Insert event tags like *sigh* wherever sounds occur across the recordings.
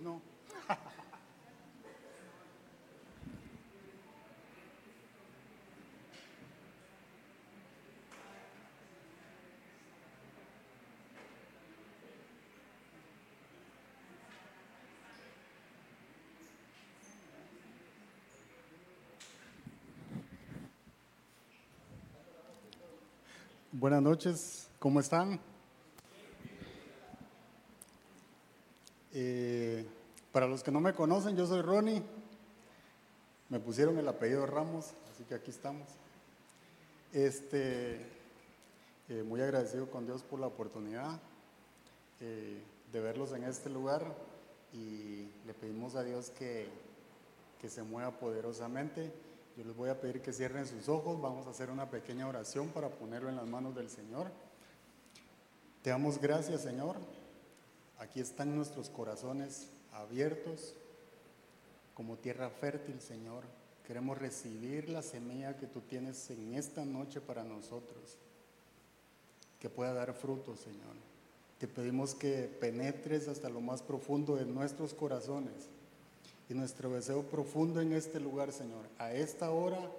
no. *laughs* Buenas noches, ¿cómo están? Eh, para los que no me conocen, yo soy Ronnie. Me pusieron el apellido Ramos, así que aquí estamos. Este, eh, muy agradecido con Dios por la oportunidad eh, de verlos en este lugar y le pedimos a Dios que, que se mueva poderosamente yo les voy a pedir que cierren sus ojos, vamos a hacer una pequeña oración para ponerlo en las manos del Señor. Te damos gracias, Señor. Aquí están nuestros corazones abiertos como tierra fértil, Señor. Queremos recibir la semilla que tú tienes en esta noche para nosotros, que pueda dar fruto, Señor. Te pedimos que penetres hasta lo más profundo de nuestros corazones y nuestro deseo profundo en este lugar, Señor, a esta hora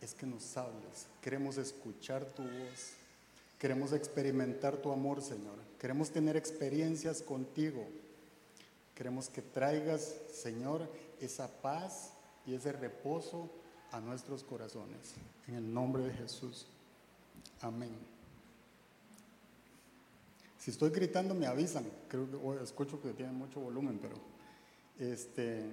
es que nos hables. Queremos escuchar tu voz. Queremos experimentar tu amor, Señor. Queremos tener experiencias contigo. Queremos que traigas, Señor, esa paz y ese reposo a nuestros corazones. En el nombre de Jesús. Amén. Si estoy gritando, me avisan. Creo que escucho que tiene mucho volumen, pero este,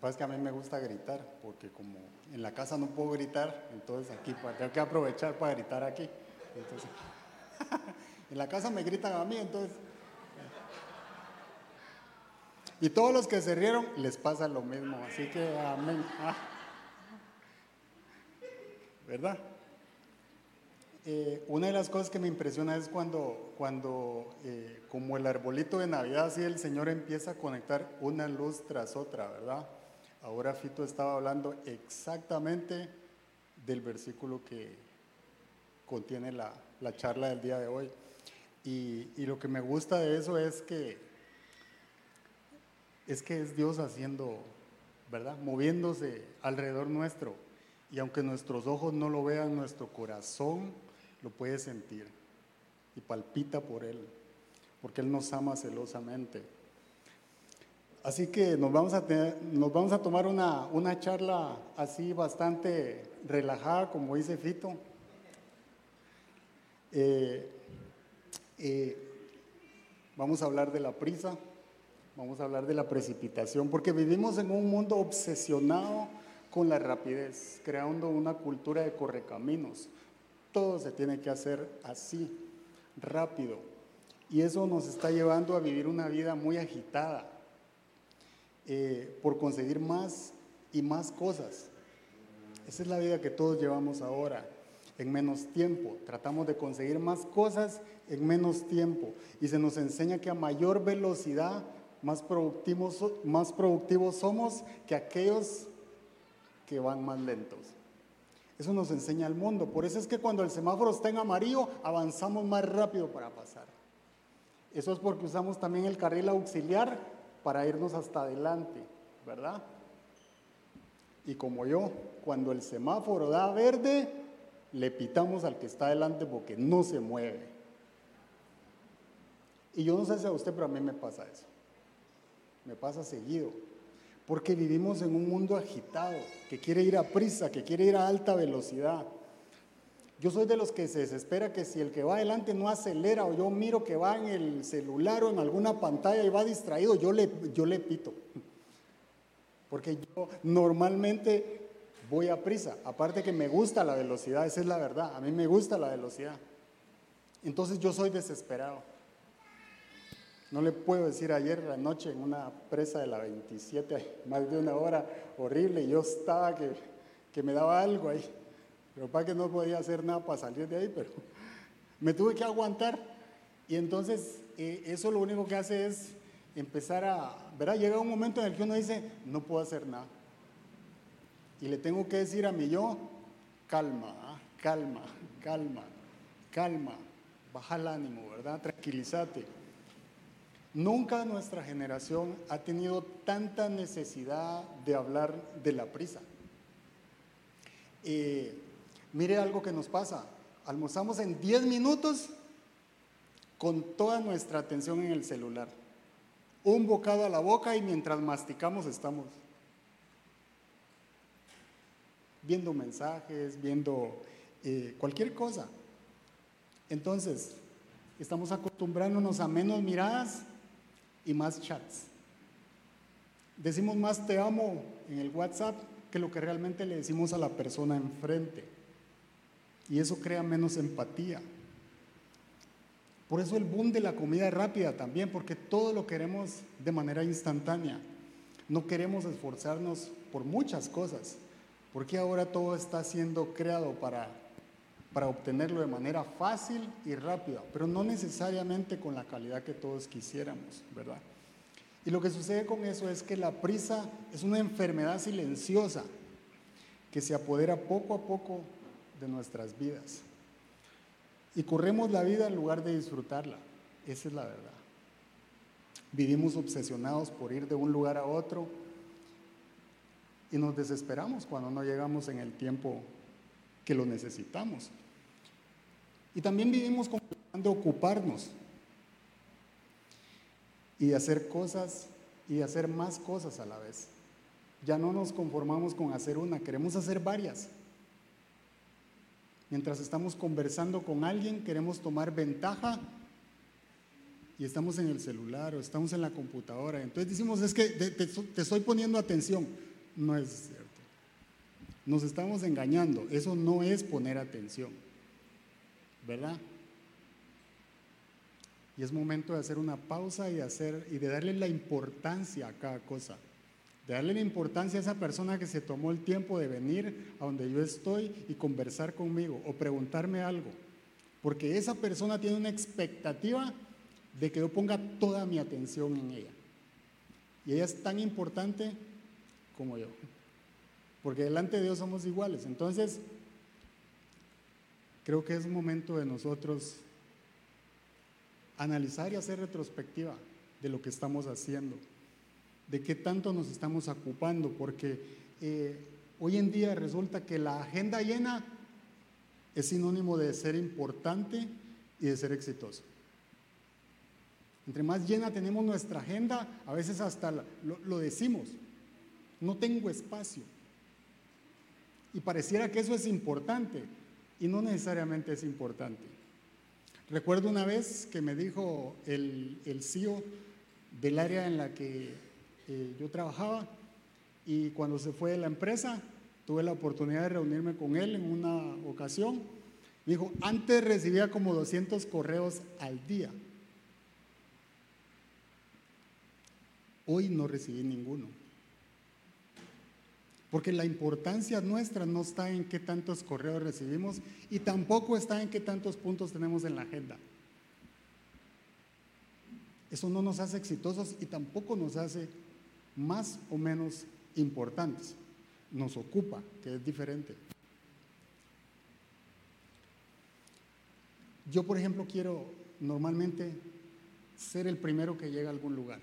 pasa que a mí me gusta gritar, porque como en la casa no puedo gritar, entonces aquí tengo que aprovechar para gritar aquí. Entonces, *laughs* en la casa me gritan a mí, entonces. Y todos los que se rieron les pasa lo mismo, así que amén. Ah. ¿Verdad? Eh, una de las cosas que me impresiona es cuando, cuando eh, como el arbolito de Navidad, así el Señor empieza a conectar una luz tras otra, ¿verdad? Ahora Fito estaba hablando exactamente del versículo que contiene la, charla del día de hoy. Y, y, lo que me gusta de eso es que es que es Dios haciendo, ¿verdad? Moviéndose alrededor nuestro. Y aunque nuestros ojos no lo vean, nuestro corazón lo puede sentir y palpita por Él, porque Él nos ama celosamente. Así que nos vamos a, nos vamos a tomar una, una charla así bastante relajada, como dice Fito. Eh, eh, vamos a hablar de la prisa, vamos a hablar de la precipitación, porque vivimos en un mundo obsesionado con la rapidez, creando una cultura de correcaminos. Todo se tiene que hacer así, rápido. Y eso nos está llevando a vivir una vida muy agitada eh, por conseguir más y más cosas. Esa es la vida que todos llevamos ahora, en menos tiempo. Tratamos de conseguir más cosas en menos tiempo. Y se nos enseña que a mayor velocidad, más productivos, más somos que aquellos que van más lentos. Eso nos enseña el mundo. Por eso es que cuando el semáforo está en amarillo, avanzamos más rápido para pasar. Eso es porque usamos también el carril auxiliar para irnos hasta adelante, ¿verdad? Y como yo, cuando el semáforo da verde, le pitamos al que está adelante porque no se mueve. Y yo no sé si a usted, pero a mí me pasa eso. Me pasa seguido porque vivimos en un mundo agitado, que quiere ir a prisa, que quiere ir a alta velocidad. Yo soy de los que se desespera que si el que va adelante no acelera o yo miro que va en el celular o en alguna pantalla y va distraído, yo le, yo le pito. Porque yo normalmente voy a prisa. Aparte que me gusta la velocidad, esa es la verdad. A mí me gusta la velocidad. Entonces yo soy desesperado. No le puedo decir ayer la noche en una presa de la 27, más de una hora horrible, y yo estaba que, que me daba algo ahí. Pero para que no podía hacer nada para salir de ahí, pero *laughs* me tuve que aguantar. Y entonces eh, eso lo único que hace es empezar a, ¿verdad? Llega un momento en el que uno dice, no puedo hacer nada. Y le tengo que decir a mi yo, calma, calma, calma, calma, baja el ánimo, ¿verdad? Tranquilízate. Nunca nuestra generación ha tenido tanta necesidad de hablar de la prisa. Eh, mire algo que nos pasa. Almorzamos en 10 minutos con toda nuestra atención en el celular. Un bocado a la boca y mientras masticamos estamos viendo mensajes, viendo eh, cualquier cosa. Entonces, estamos acostumbrándonos a menos miradas y más chats. Decimos más te amo en el WhatsApp que lo que realmente le decimos a la persona enfrente. Y eso crea menos empatía. Por eso el boom de la comida rápida también, porque todo lo queremos de manera instantánea. No queremos esforzarnos por muchas cosas, porque ahora todo está siendo creado para, para obtenerlo de manera fácil y rápida, pero no necesariamente con la calidad que todos quisiéramos, ¿verdad? Y lo que sucede con eso es que la prisa es una enfermedad silenciosa que se apodera poco a poco de nuestras vidas. Y corremos la vida en lugar de disfrutarla. Esa es la verdad. Vivimos obsesionados por ir de un lugar a otro y nos desesperamos cuando no llegamos en el tiempo que lo necesitamos. Y también vivimos con de ocuparnos y de hacer cosas y de hacer más cosas a la vez. Ya no nos conformamos con hacer una, queremos hacer varias. Mientras estamos conversando con alguien, queremos tomar ventaja y estamos en el celular o estamos en la computadora. Entonces decimos, es que te, te estoy poniendo atención. No es. Nos estamos engañando. Eso no es poner atención. ¿Verdad? Y es momento de hacer una pausa y, hacer, y de darle la importancia a cada cosa. De darle la importancia a esa persona que se tomó el tiempo de venir a donde yo estoy y conversar conmigo o preguntarme algo. Porque esa persona tiene una expectativa de que yo ponga toda mi atención en ella. Y ella es tan importante como yo. Porque delante de Dios somos iguales. Entonces, creo que es momento de nosotros analizar y hacer retrospectiva de lo que estamos haciendo, de qué tanto nos estamos ocupando, porque eh, hoy en día resulta que la agenda llena es sinónimo de ser importante y de ser exitoso. Entre más llena tenemos nuestra agenda, a veces hasta lo, lo decimos, no tengo espacio. Y pareciera que eso es importante y no necesariamente es importante. Recuerdo una vez que me dijo el, CEO del área en la que eh, yo trabajaba y cuando se fue de la empresa tuve la oportunidad de reunirme con él en una ocasión. Me dijo, antes recibía como 200 correos al día. Hoy no recibí ninguno. Porque la importancia nuestra no está en qué tantos correos recibimos y tampoco está en qué tantos puntos tenemos en la agenda. Eso no nos hace exitosos y tampoco nos hace más o menos importantes. Nos ocupa, que es diferente. Yo, por ejemplo, quiero normalmente ser el primero que llega a algún lugar,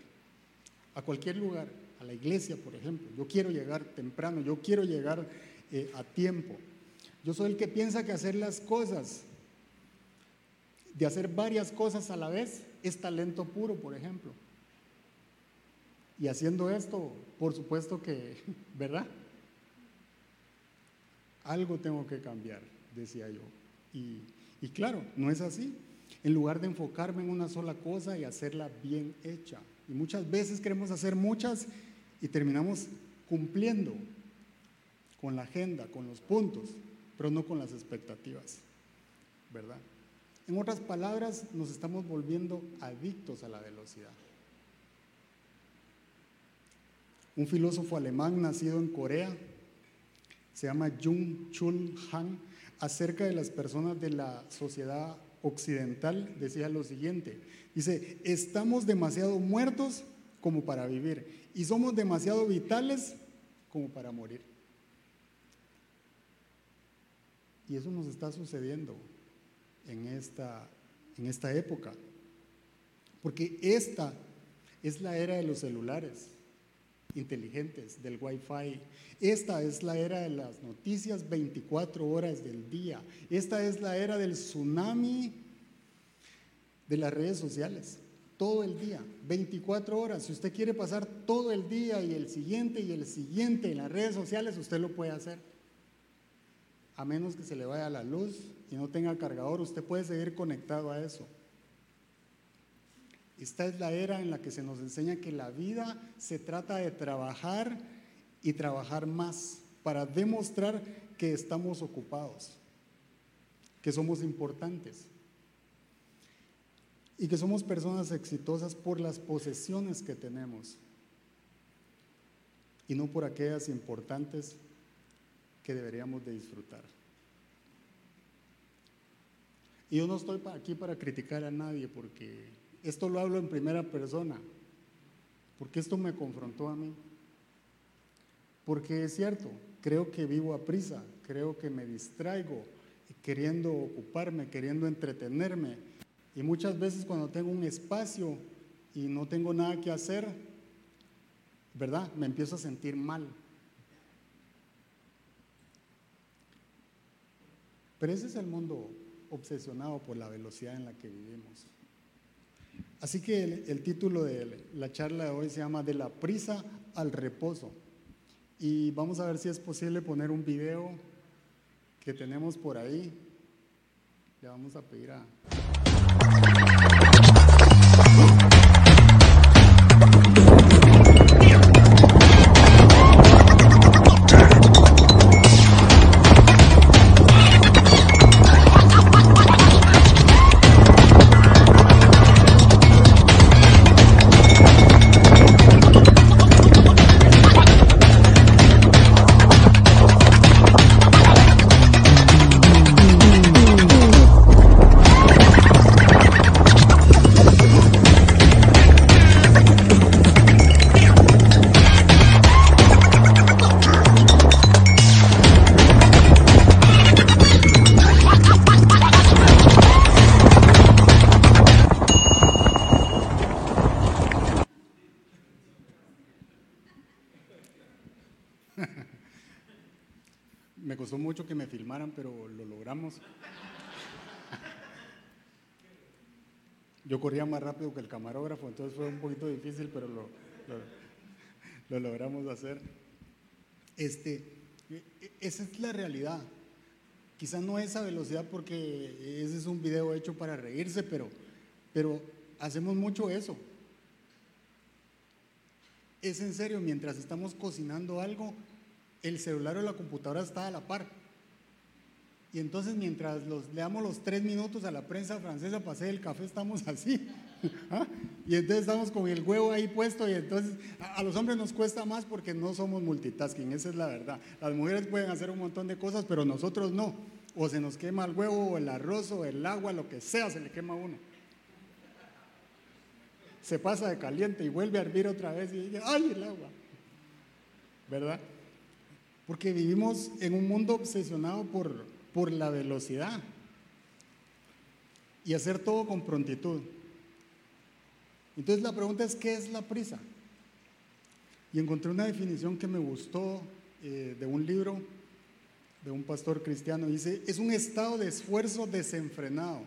a cualquier lugar la iglesia, por ejemplo. Yo quiero llegar temprano, yo quiero llegar eh, a tiempo. Yo soy el que piensa que hacer las cosas, de hacer varias cosas a la vez, es talento puro, por ejemplo. Y haciendo esto, por supuesto que, *laughs* ¿verdad? Algo tengo que cambiar, decía yo. Y, y claro, no es así. En lugar de enfocarme en una sola cosa y hacerla bien hecha. Y muchas veces queremos hacer muchas y terminamos cumpliendo con la agenda, con los puntos, pero no con las expectativas, ¿verdad? En otras palabras, nos estamos volviendo adictos a la velocidad. Un filósofo alemán nacido en Corea, se llama Jung Chul Han, acerca de las personas de la sociedad occidental, decía lo siguiente, dice, estamos demasiado muertos como para vivir y somos demasiado vitales como para morir. Y eso nos está sucediendo en esta, en esta época. Porque esta Es la era de los celulares inteligentes, del Wi-Fi. Esta es la era de las noticias 24 horas del día. Esta es la era del tsunami de las redes sociales. Todo el día, 24 horas. Si usted quiere pasar todo el día y el siguiente y el siguiente en las redes sociales, usted lo puede hacer. A menos que se le vaya la luz y no tenga cargador, usted puede seguir conectado a eso. Esta es la era en la que se nos enseña que la vida se trata de trabajar y trabajar más para demostrar que estamos ocupados, que somos importantes y que somos personas exitosas por las posesiones que tenemos y no por aquellas importantes que deberíamos de disfrutar. Y yo no estoy aquí para criticar a nadie porque esto lo hablo en primera persona, porque esto me confrontó a mí. Porque es cierto, creo que vivo a prisa, creo que me distraigo queriendo ocuparme, queriendo entretenerme. Y muchas veces cuando tengo un espacio y no tengo nada que hacer, ¿verdad? Me empiezo a sentir mal. Pero ese es el mundo obsesionado por la velocidad en la que vivimos. Así que el, título de la charla de hoy se llama De la prisa al reposo. Y vamos a ver si es posible poner un video que tenemos por ahí. Le vamos a pedir a... Yo corría más rápido que el camarógrafo, entonces fue un poquito difícil, pero lo, lo, logramos hacer. Este, e, e, esa es la realidad. Quizás no esa velocidad porque ese es un video hecho para reírse, pero, pero hacemos mucho eso. Es en serio, mientras estamos cocinando algo, el celular o la computadora está a la par. Y entonces mientras los, le damos los tres minutos a la prensa francesa para hacer el café, estamos *laughs* así. ¿ah? Y entonces estamos con el huevo ahí puesto y entonces a, los hombres nos cuesta más porque no somos multitasking, esa es la verdad. Las mujeres pueden hacer un montón de cosas, pero nosotros no. O se nos quema el huevo o el arroz o el agua, lo que sea, se le quema a uno. Se pasa de caliente y vuelve a hervir otra vez y dice, ¡ay, el agua! ¿Verdad? Porque vivimos en un mundo obsesionado por por la velocidad y hacer todo con prontitud. Entonces la pregunta es, ¿qué es la prisa? Y encontré una definición que me gustó eh, de un libro de un pastor cristiano. Dice, es un estado de esfuerzo desenfrenado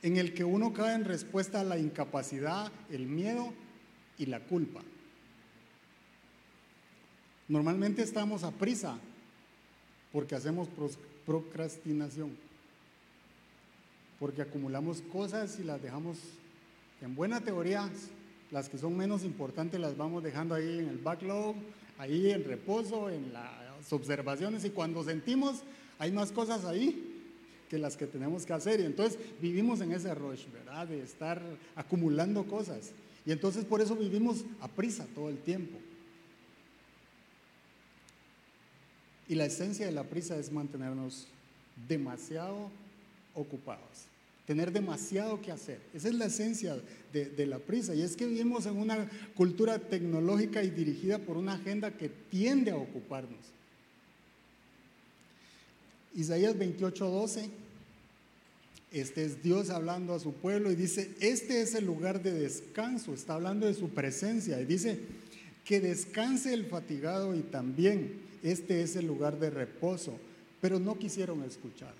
en el que uno cae en respuesta a la incapacidad, el miedo y la culpa. Normalmente estamos a prisa porque hacemos procrastinación. Porque acumulamos cosas y las dejamos en buena teoría, las que son menos importantes las vamos dejando ahí en el backlog, ahí en reposo, en las observaciones y cuando sentimos hay más cosas ahí que las que tenemos que hacer y entonces vivimos en ese rush, ¿verdad? De estar acumulando cosas. Y entonces por eso vivimos a prisa todo el tiempo. Y la esencia de la prisa es mantenernos demasiado ocupados, tener demasiado que hacer. Esa es la esencia de, la prisa. Y es que vivimos en una cultura tecnológica y dirigida por una agenda que tiende a ocuparnos. Isaías 28:12 Este es Dios hablando a su pueblo y dice, este es el lugar de descanso, está hablando de su presencia y dice, que descanse el fatigado y también este es el lugar de reposo, pero no quisieron escuchar.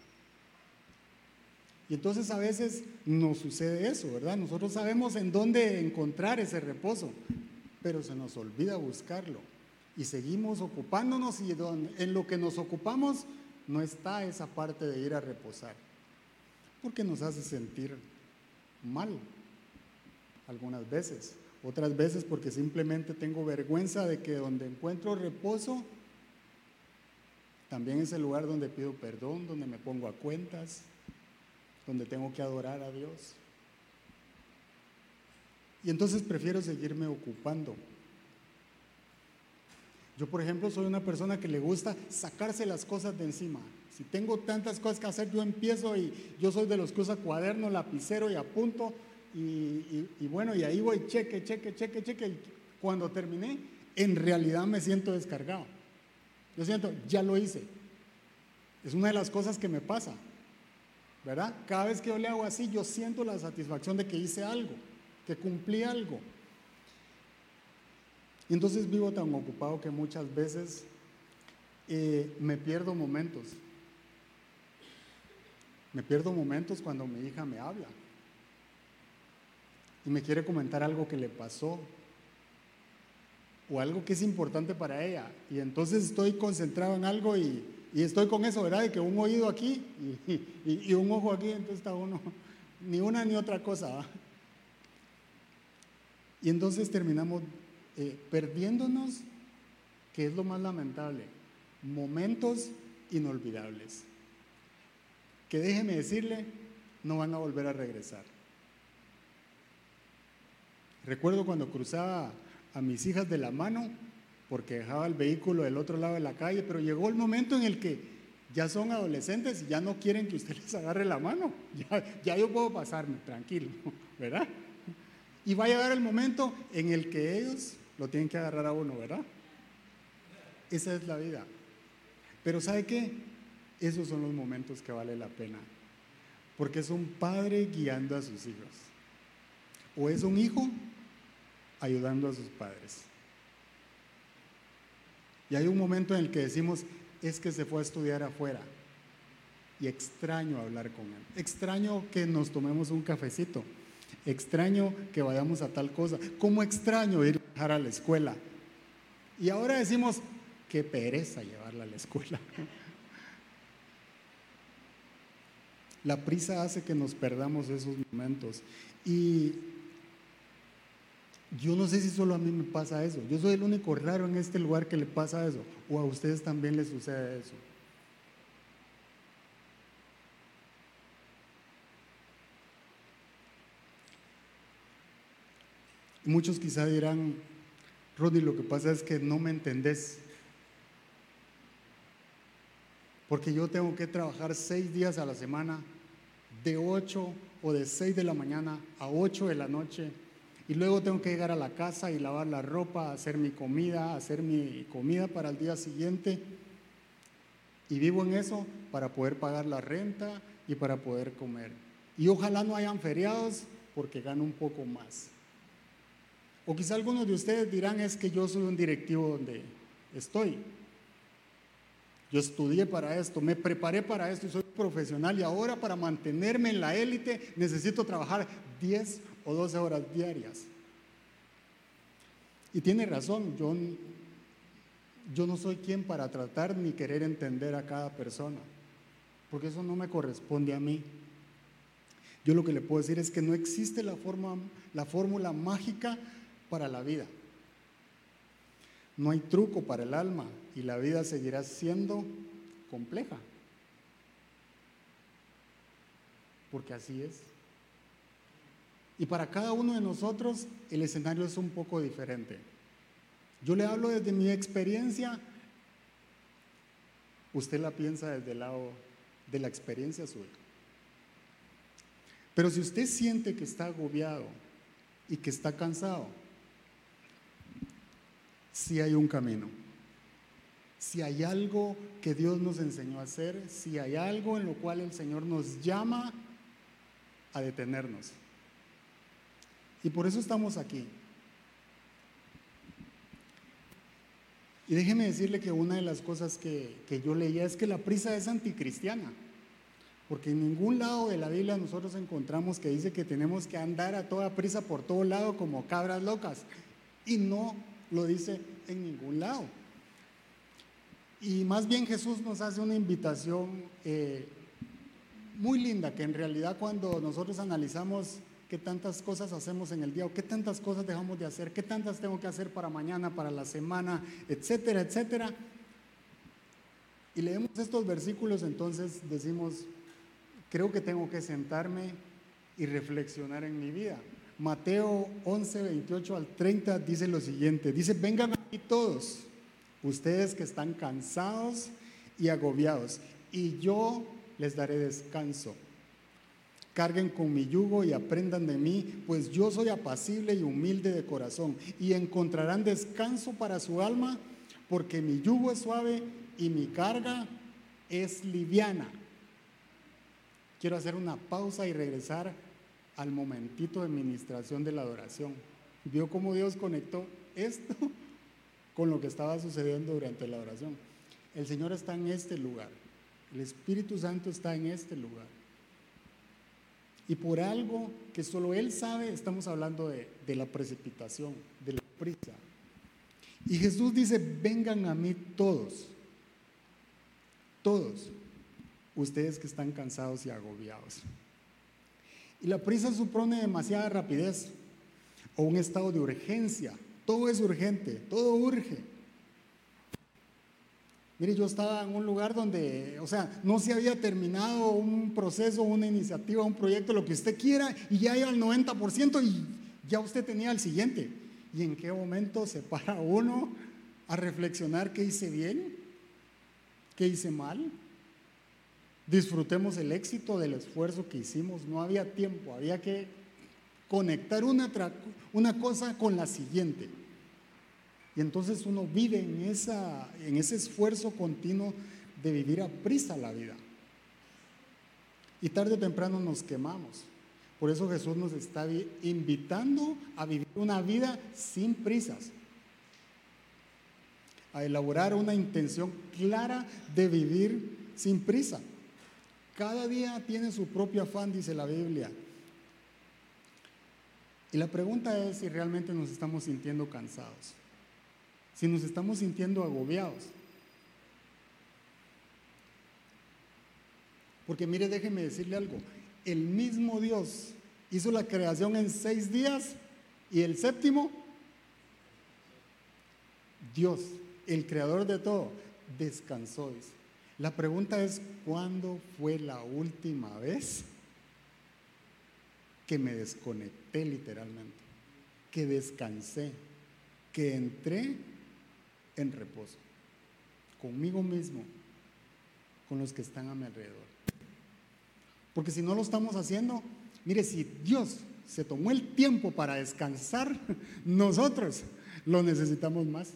Y entonces a veces nos sucede eso, ¿verdad? Nosotros sabemos en dónde encontrar ese reposo, pero se nos olvida buscarlo. Y seguimos ocupándonos y en lo que nos ocupamos no está esa parte de ir a reposar porque nos hace sentir mal algunas veces. Otras veces porque simplemente tengo vergüenza de que donde encuentro reposo, también es el lugar donde pido perdón, donde me pongo a cuentas, donde tengo que adorar a Dios. Y entonces prefiero seguirme ocupando. Yo, por ejemplo, soy una persona que le gusta sacarse las cosas de encima. Si tengo tantas cosas que hacer, yo empiezo y yo soy de los que usa cuaderno, lapicero y apunto. Y, bueno, y ahí voy, cheque, cheque, cheque, cheque. Cuando terminé, en realidad me siento descargado. Yo siento, ya lo hice. Es una de las cosas que me pasa. ¿Verdad? Cada vez que yo le hago así, yo siento la satisfacción de que hice algo, que cumplí algo. Y entonces vivo tan ocupado que muchas veces eh, me pierdo momentos. Me pierdo momentos cuando mi hija me habla y me quiere comentar algo que le pasó o algo que es importante para ella. Y entonces estoy concentrado en algo y, estoy con eso, ¿verdad? De que un oído aquí y, un ojo aquí, entonces está uno, *laughs* ni una ni otra cosa. Y entonces terminamos eh, perdiéndonos, que es lo más lamentable, momentos inolvidables que déjeme decirle, no van a volver a regresar. Recuerdo cuando cruzaba a mis hijas de la mano, porque dejaba el vehículo del otro lado de la calle, pero llegó el momento en el que ya son adolescentes y ya no quieren que usted *laughs* les agarre la mano. Ya, yo puedo pasarme, tranquilo, *laughs* ¿verdad? Y va a llegar el momento en el que ellos lo tienen que agarrar a uno, ¿verdad? Esa es la vida. Pero ¿sabe qué? esos son los momentos que vale la pena. Porque es un padre guiando a sus hijos. O es un hijo ayudando a sus padres. Y hay un momento en el que decimos, es que se fue a estudiar afuera. Y extraño hablar con él. Extraño que nos tomemos un cafecito. Extraño que vayamos a tal cosa. Como extraño ir a a la escuela. Y ahora decimos, qué pereza llevarla a la escuela. La prisa hace que nos perdamos esos momentos. Y yo no sé si solo a mí me pasa eso. Yo soy el único raro en este lugar que le pasa eso. O a ustedes también les sucede eso. Muchos quizá dirán, Rodney, lo que pasa es que no me entendés. Porque yo tengo que trabajar seis días a la semana de 8 o de 6 de la mañana a 8 de la noche y luego tengo que llegar a la casa y lavar la ropa, hacer mi comida, hacer mi comida para el día siguiente. Y vivo en eso para poder pagar la renta y para poder comer. Y ojalá no hayan feriados porque gano un poco más. O quizá algunos de ustedes dirán es que yo soy un directivo donde estoy. Yo estudié para esto, me preparé para esto y soy profesional y ahora para mantenerme en la élite necesito trabajar 10 o 12 horas diarias. Y tiene razón, yo, yo no soy quien para tratar ni querer entender a cada persona, porque eso no me corresponde a mí. Yo lo que le puedo decir es que no existe la, forma, la fórmula mágica para la vida. No hay truco para el alma y la vida seguirá siendo compleja. Porque así es. Y para cada uno de nosotros el escenario es un poco diferente. Yo le hablo desde mi experiencia, usted la piensa desde el lado de la experiencia suya. Pero si usted siente que está agobiado y que está cansado, si hay un camino. Si hay algo que Dios nos enseñó a hacer, si hay algo en lo cual el Señor nos llama a detenernos. Y por eso estamos aquí. Y déjeme decirle que una de las cosas que, que, yo leía es que la prisa es anticristiana. Porque en ningún lado de la Biblia nosotros encontramos que dice que tenemos que andar a toda prisa por todo lado como cabras locas. Y no lo dice en ningún lado. Y más bien Jesús nos hace una invitación eh, muy linda, que en realidad cuando nosotros analizamos qué tantas cosas hacemos en el día o qué tantas cosas dejamos de hacer, qué tantas tengo que hacer para mañana, para la semana, etcétera, etcétera. Y leemos estos versículos, entonces decimos, creo que tengo que sentarme y reflexionar en mi vida. Mateo 11, 28 al 30 dice lo siguiente, dice, vengan aquí todos, ustedes que están cansados y agobiados, y yo les daré descanso. Carguen con mi yugo y aprendan de mí, pues yo soy apacible y humilde de corazón, y encontrarán descanso para su alma, porque mi yugo es suave y mi carga es liviana. Quiero hacer una pausa y regresar al momentito de administración de la adoración. Vio cómo Dios conectó esto *laughs* con lo que estaba sucediendo durante la oración. El Señor está en este lugar. El Espíritu Santo está en este lugar. Y por algo que solo Él sabe, estamos hablando de, de la precipitación, de la prisa. Y Jesús dice, vengan a mí todos, todos, ustedes que están cansados y agobiados. Y la prisa supone demasiada rapidez o un estado de urgencia. Todo es urgente, todo urge. Mire, yo estaba en un lugar donde, o sea, no se había terminado un proceso, una iniciativa, un proyecto, lo que usted quiera, y ya iba al 90% y ya usted tenía el siguiente. ¿Y en qué momento se para uno a reflexionar qué hice bien? ¿Qué hice mal? Disfrutemos el éxito del esfuerzo que hicimos. No había tiempo, había que conectar una, una cosa con la siguiente. Y entonces uno vive en, esa, en ese esfuerzo continuo de vivir a prisa la vida. Y tarde o temprano nos quemamos. Por eso Jesús nos está invitando a vivir una vida sin prisas. A elaborar una intención clara de vivir sin prisa. Cada día tiene su propio afán, dice la Biblia. Y la pregunta es si realmente nos estamos sintiendo cansados si nos estamos sintiendo agobiados. Porque mire, déjeme decirle algo, el mismo Dios hizo la creación en seis días y el séptimo, Dios, el creador de todo, descansó. La pregunta es, ¿cuándo fue la última vez que me desconecté literalmente? Que descansé, que entré en reposo, conmigo mismo, con los que están a mi alrededor. Porque si no lo estamos haciendo, mire, si Dios se tomó el tiempo para descansar, *laughs* nosotros lo necesitamos más.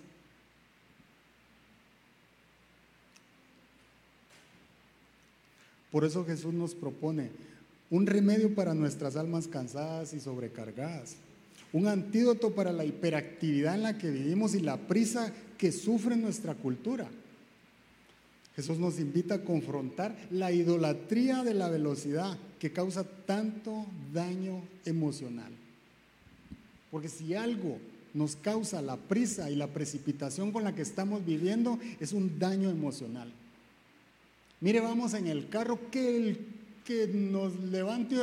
Por eso Jesús nos propone un remedio para nuestras almas cansadas y sobrecargadas un antídoto para la hiperactividad en la que vivimos y la prisa que sufre nuestra cultura. Jesús nos invita a confrontar la idolatría de la velocidad que causa tanto daño emocional. Porque si algo nos causa la prisa y la precipitación con la que estamos viviendo, es un daño emocional. Mire, vamos en el carro, que, el, que nos levante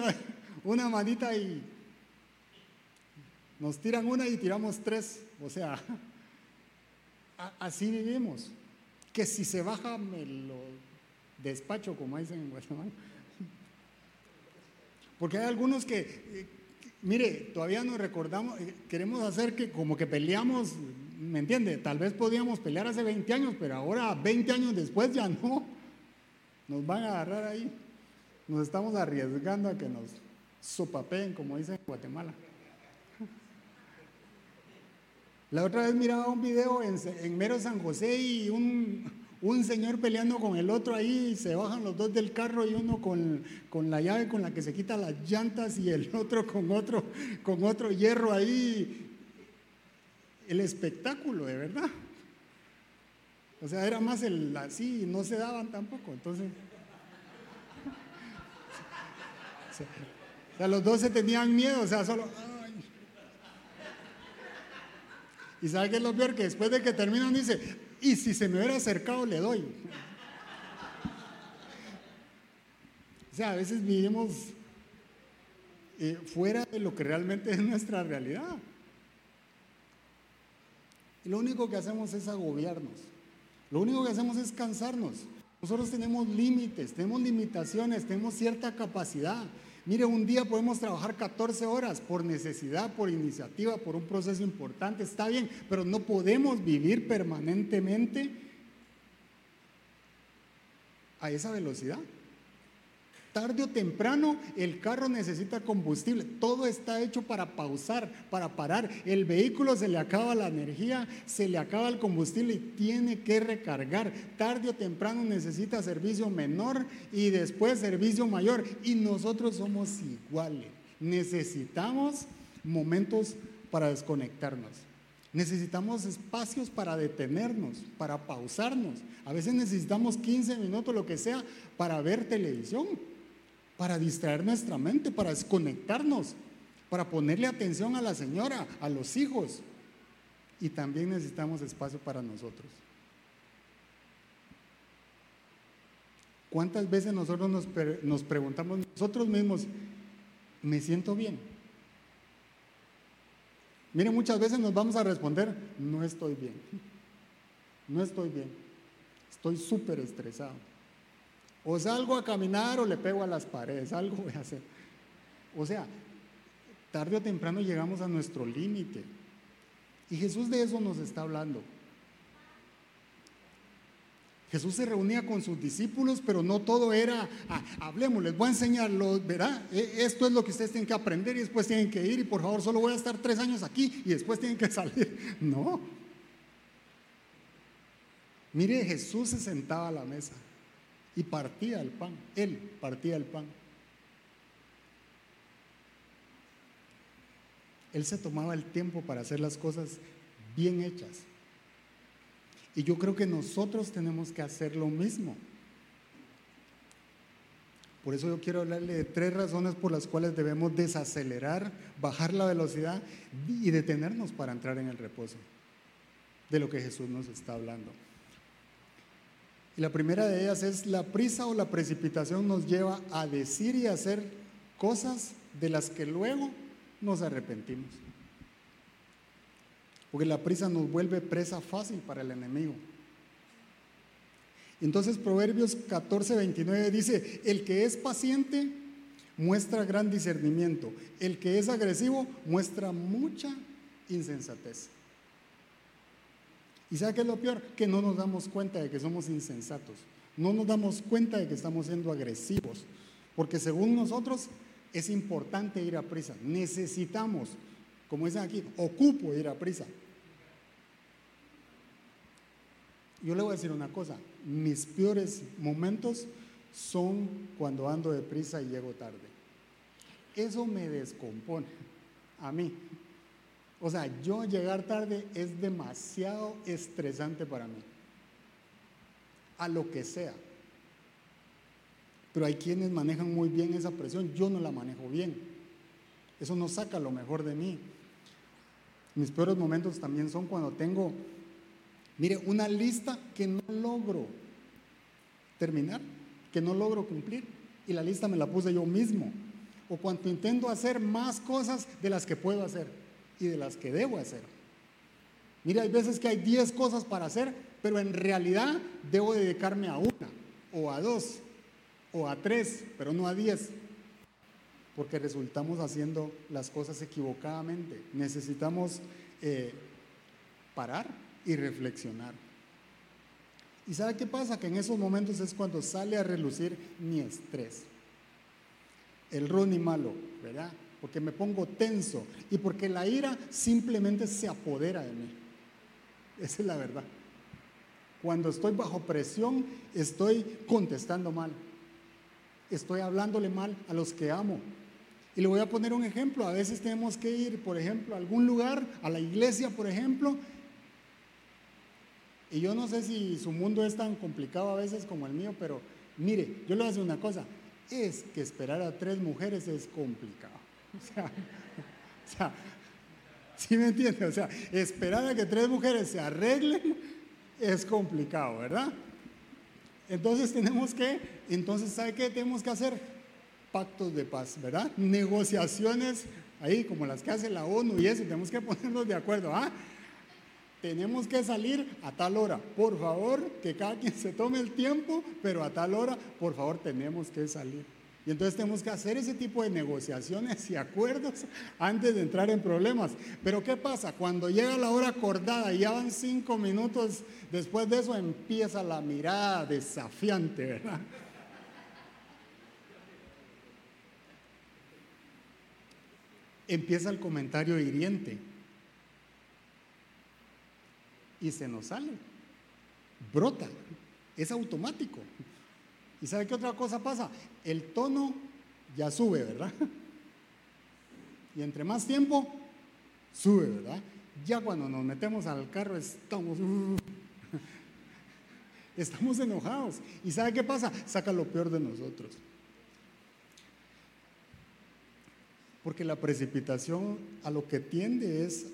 una *laughs* manita y nos tiran una y tiramos tres. O sea, *laughs* así vivimos. Que si se baja me lo despacho, como dicen en Guatemala. Porque hay algunos que, eh, mire, todavía nos recordamos, eh, queremos hacer que como que peleamos, ¿me entiende? Tal vez podíamos pelear hace 20 años, pero ahora 20 años después ya no. Nos van a agarrar ahí. Nos estamos arriesgando a que nos sopapeen, como dicen en Guatemala. La otra vez miraba un video en, mero San José y un, Un señor peleando con el otro ahí, se bajan los dos del carro y uno con, con, la llave con la que se quita las llantas y el otro con otro, con otro hierro ahí. El espectáculo, de verdad. O sea, era más el así, no se daban tampoco. Entonces, *laughs* o sea, los dos se tenían miedo, o sea, solo. Y sabe qué es lo peor que después de que terminan dice, y si se me hubiera acercado le doy. O sea, a veces vivimos eh, fuera de lo que realmente es nuestra realidad. Y lo único que hacemos es agobiarnos. Lo único que hacemos es cansarnos. Nosotros tenemos límites, tenemos limitaciones, tenemos cierta capacidad. Mire, un día podemos trabajar 14 horas por necesidad, por iniciativa, por un proceso importante, está bien, pero no podemos vivir permanentemente a esa velocidad. Tarde o temprano el carro necesita combustible. Todo está hecho para pausar, para parar. El vehículo se le acaba la energía, se le acaba el combustible y tiene que recargar. Tarde o temprano necesita servicio menor y después servicio mayor. Y nosotros somos iguales. Necesitamos momentos para desconectarnos. Necesitamos espacios para detenernos, para pausarnos. A veces necesitamos 15 minutos, lo que sea, para ver televisión para distraer nuestra mente, para desconectarnos, para ponerle atención a la señora, a los hijos. Y también necesitamos espacio para nosotros. ¿Cuántas veces nosotros nos, preguntamos nosotros mismos, ¿me siento bien? Miren, muchas veces nos vamos a responder, no estoy bien, no estoy bien, estoy súper estresado. O salgo a caminar o le pego a las paredes, algo voy a hacer. O sea, tarde o temprano llegamos a nuestro límite. Y Jesús de eso nos está hablando. Jesús se reunía con sus discípulos, pero no todo era, ah, hablemos, les voy a enseñarlo, ¿verdad? E, esto es lo que ustedes tienen que aprender y después tienen que ir y por favor solo voy a estar tres años aquí y después tienen que *laughs* salir. No. Mire, Jesús se sentaba a la mesa y partía el pan. Él partía el pan. Él se tomaba el tiempo para hacer las cosas bien hechas. Y yo creo que nosotros tenemos que hacer lo mismo. Por eso yo quiero hablarle de tres razones por las cuales debemos desacelerar, bajar la velocidad y detenernos para entrar en el reposo de lo que Jesús nos está hablando. Y la primera de ellas es la prisa o la precipitación nos lleva a decir y hacer cosas de las que luego nos arrepentimos. Porque la prisa nos vuelve presa fácil para el enemigo. Entonces Proverbios 14, 29 dice, el que es paciente muestra gran discernimiento, el que es agresivo muestra mucha insensatez. ¿Y sabe qué es lo peor? Que no nos damos cuenta de que somos insensatos. No nos damos cuenta de que estamos siendo agresivos. Porque según nosotros es importante ir a prisa. Necesitamos, como dicen aquí, ocupo ir a prisa. Yo le voy a decir una cosa, mis peores momentos son cuando ando de prisa y llego tarde. Eso me descompone a mí. O sea, yo llegar tarde es demasiado estresante para mí. A lo que sea. Pero hay quienes manejan muy bien esa presión. Yo no la manejo bien. Eso no saca lo mejor de mí. Mis peores momentos también son cuando tengo, mire, una lista que no logro terminar, que no logro cumplir. Y la lista me la puse yo mismo. O cuando intento hacer más cosas de las que puedo hacer y de las que debo hacer. Mira, hay veces que hay 10 cosas para hacer, pero en realidad debo dedicarme a una, o a dos, o a tres, pero no a diez, porque resultamos haciendo las cosas equivocadamente. Necesitamos eh, parar y reflexionar. ¿Y sabe qué pasa? Que en esos momentos es cuando sale a relucir mi estrés. El Ronnie malo, ¿verdad? Porque me pongo tenso y porque la ira simplemente se apodera de mí. Esa es la verdad. Cuando estoy bajo presión, estoy contestando mal. Estoy hablándole mal a los que amo. Y le voy a poner un ejemplo. A veces tenemos que ir, por ejemplo, a algún lugar, a la iglesia, por ejemplo. Y yo no sé si su mundo es tan complicado a veces como el mío, pero mire, yo le voy a decir una cosa. Es que esperar a tres mujeres es complicado. *laughs* O sea, o sea ¿sí me entiende? O sea, esperar a que tres mujeres se arreglen es complicado, ¿verdad? Entonces tenemos que, entonces, ¿sabe qué tenemos que hacer? Pactos de paz, ¿verdad? Negociaciones ahí como las que hace la ONU y eso, tenemos que ponernos de acuerdo, ¿ah? Tenemos que salir a tal hora, por favor, que cada quien se tome el tiempo, pero a tal hora, por favor, tenemos que salir. Y entonces tenemos que hacer ese tipo de negociaciones y acuerdos antes de entrar en problemas. Pero ¿qué pasa? Cuando llega la hora acordada y ya van cinco minutos después de eso, empieza la mirada desafiante, ¿verdad? Empieza el comentario hiriente y se nos sale, brota, es automático. ¿Y sabe qué otra cosa pasa? El tono ya sube, ¿verdad? Y entre más tiempo, sube, ¿verdad? Ya cuando nos metemos al carro estamos... *laughs* estamos enojados. ¿Y sabe qué pasa? Saca lo peor de nosotros. Porque la precipitación a lo que tiende es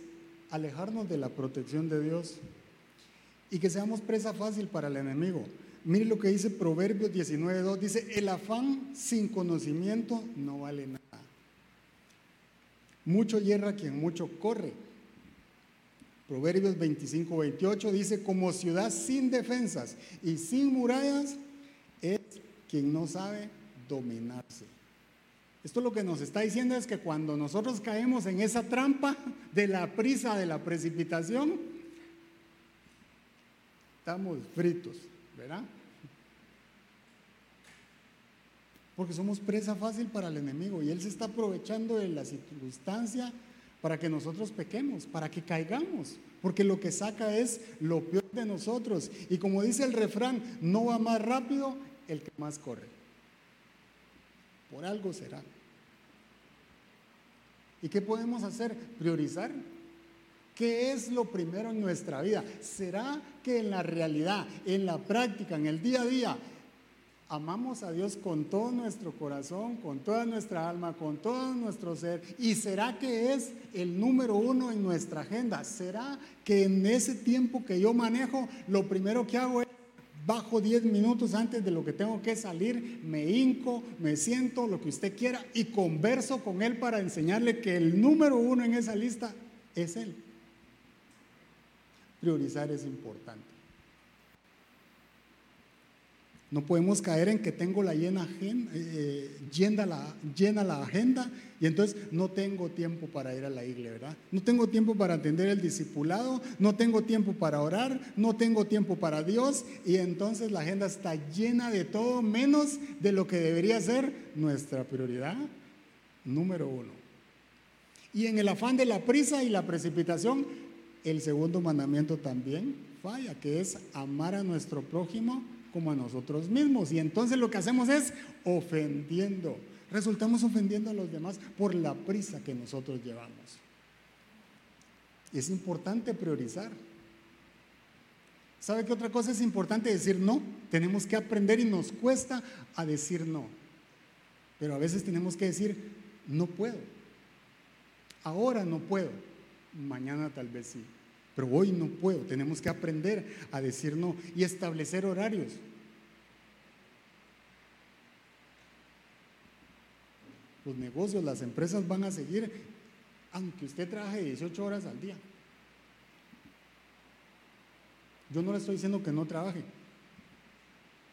alejarnos de la protección de Dios y que seamos presa fácil para el enemigo. Mire lo que dice Proverbios 19.2. Dice, el afán sin conocimiento no vale nada. Mucho hierra quien mucho corre. Proverbios 25.28 dice, como ciudad sin defensas y sin murallas es quien no sabe dominarse. Esto lo que nos está diciendo es que cuando nosotros caemos en esa trampa de la prisa, de la precipitación, estamos fritos. ¿Verdad? Porque somos presa fácil para el enemigo y él se está aprovechando de la circunstancia para que nosotros pequemos, para que caigamos, porque lo que saca es lo peor de nosotros. Y como dice el refrán, no va más rápido el que más corre. Por algo será. ¿Y qué podemos hacer? Priorizar ¿Qué es lo primero en nuestra vida? ¿Será que en la realidad, en la práctica, en el día a día, amamos a Dios con todo nuestro corazón, con toda nuestra alma, con todo nuestro ser? ¿Y será que es el número uno en nuestra agenda? ¿Será que en ese tiempo que yo manejo, lo primero que hago es bajo 10 minutos antes de lo que tengo que salir, me hinco, me siento, lo que usted quiera, y converso con Él para enseñarle que el número uno en esa lista es Él priorizar es importante. No podemos caer en que tengo la llena, eh, llena, la, llena la agenda y entonces no tengo tiempo para ir a la iglesia, ¿verdad? No tengo tiempo para atender el discipulado, no tengo tiempo para orar, no tengo tiempo para Dios y entonces la agenda está llena de todo menos de lo que debería ser nuestra prioridad número uno. Y en el afán de la prisa y la precipitación el segundo mandamiento también falla, que es amar a nuestro prójimo como a nosotros mismos. Y entonces lo que hacemos es ofendiendo. Resultamos ofendiendo a los demás por la prisa que nosotros llevamos. Es importante priorizar. ¿Sabe qué otra cosa es importante decir no? Tenemos que aprender y nos cuesta a decir no. Pero a veces tenemos que decir, no puedo. Ahora no puedo mañana tal vez sí, pero hoy no puedo. Tenemos que aprender a decir no y establecer horarios. Los negocios, las empresas van a seguir, aunque usted trabaje 18 horas al día. Yo no le estoy diciendo que no trabaje,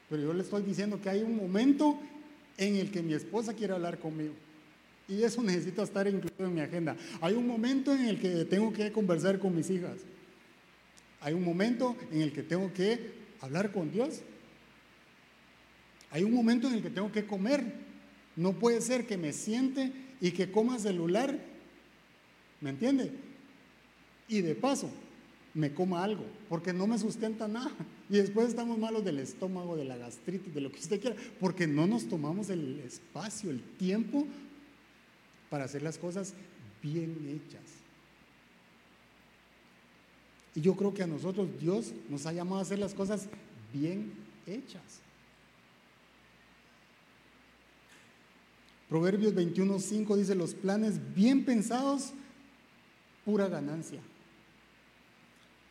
pero yo le estoy diciendo que hay un momento en el que mi esposa quiere hablar conmigo. Y eso necesita estar incluido en mi agenda. Hay un momento en el que tengo que conversar con mis hijas. Hay un momento en el que tengo que hablar con Dios. Hay un momento en el que tengo que comer. No puede ser que me siente y que coma celular. ¿Me entiende? Y de paso, me coma algo, porque no me sustenta nada. Y después estamos malos del estómago, de la gastritis, de lo que usted quiera, porque no nos tomamos el espacio, el tiempo para hacer las cosas bien hechas. Y yo creo que a nosotros Dios nos ha llamado a hacer las cosas bien hechas. Proverbios 21.5 dice, los planes bien pensados, pura ganancia.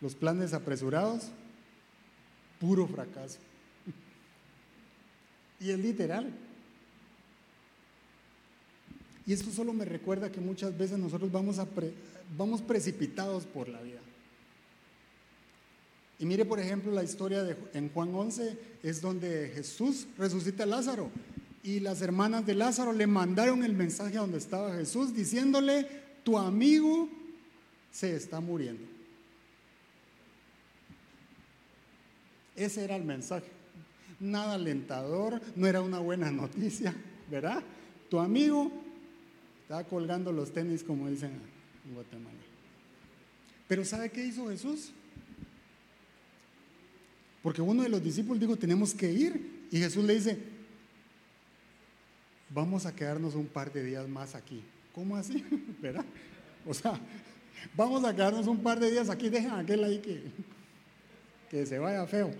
Los planes apresurados, puro fracaso. *laughs* Y es literal. Y esto solo me recuerda que muchas veces nosotros vamos, vamos precipitados por la vida. Y mire, por ejemplo, la historia de, en Juan 11 es donde Jesús resucita a Lázaro. Y las hermanas de Lázaro le mandaron el mensaje a donde estaba Jesús diciéndole, tu amigo se está muriendo. Ese era el mensaje. Nada alentador, no era una buena *laughs* noticia, ¿verdad? Tu amigo estaba colgando los tenis, como dicen en Guatemala. Pero ¿sabe qué hizo Jesús? Porque uno de los discípulos dijo, tenemos que ir. Y Jesús le dice, vamos a quedarnos un par de días más aquí. ¿Cómo así? *laughs* ¿Verdad? O sea, vamos a quedarnos un par de días aquí, dejen aquel ahí que, que se vaya feo.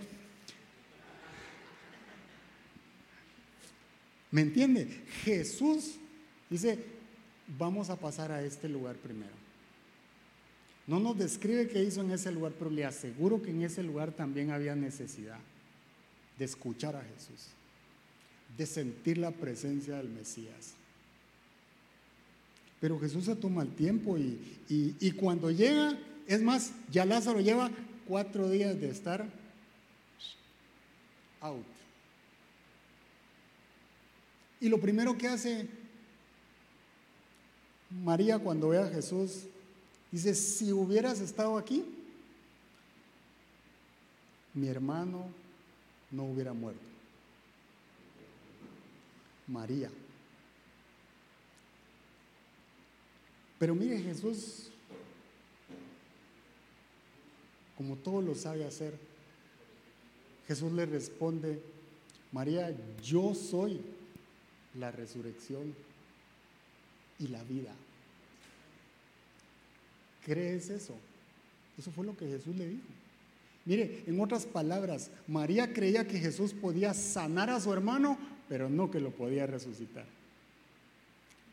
¿Me entiende? Jesús dice, vamos a pasar a este lugar primero. No nos describe qué hizo en ese lugar, pero le aseguro que en ese lugar también había necesidad de escuchar a Jesús, de sentir la presencia del Mesías. Pero Jesús se toma el tiempo y, y cuando llega, es más, ya Lázaro lleva cuatro días de estar out. Y lo primero que hace María cuando ve a Jesús, dice, si hubieras estado aquí, mi hermano no hubiera muerto. María. Pero mire Jesús, como todo lo sabe hacer, Jesús le responde, María, yo soy la resurrección y la vida. ¿Crees eso? Eso fue lo que Jesús le dijo. Mire, en otras palabras, María creía que Jesús podía sanar a su hermano, pero no que lo podía resucitar.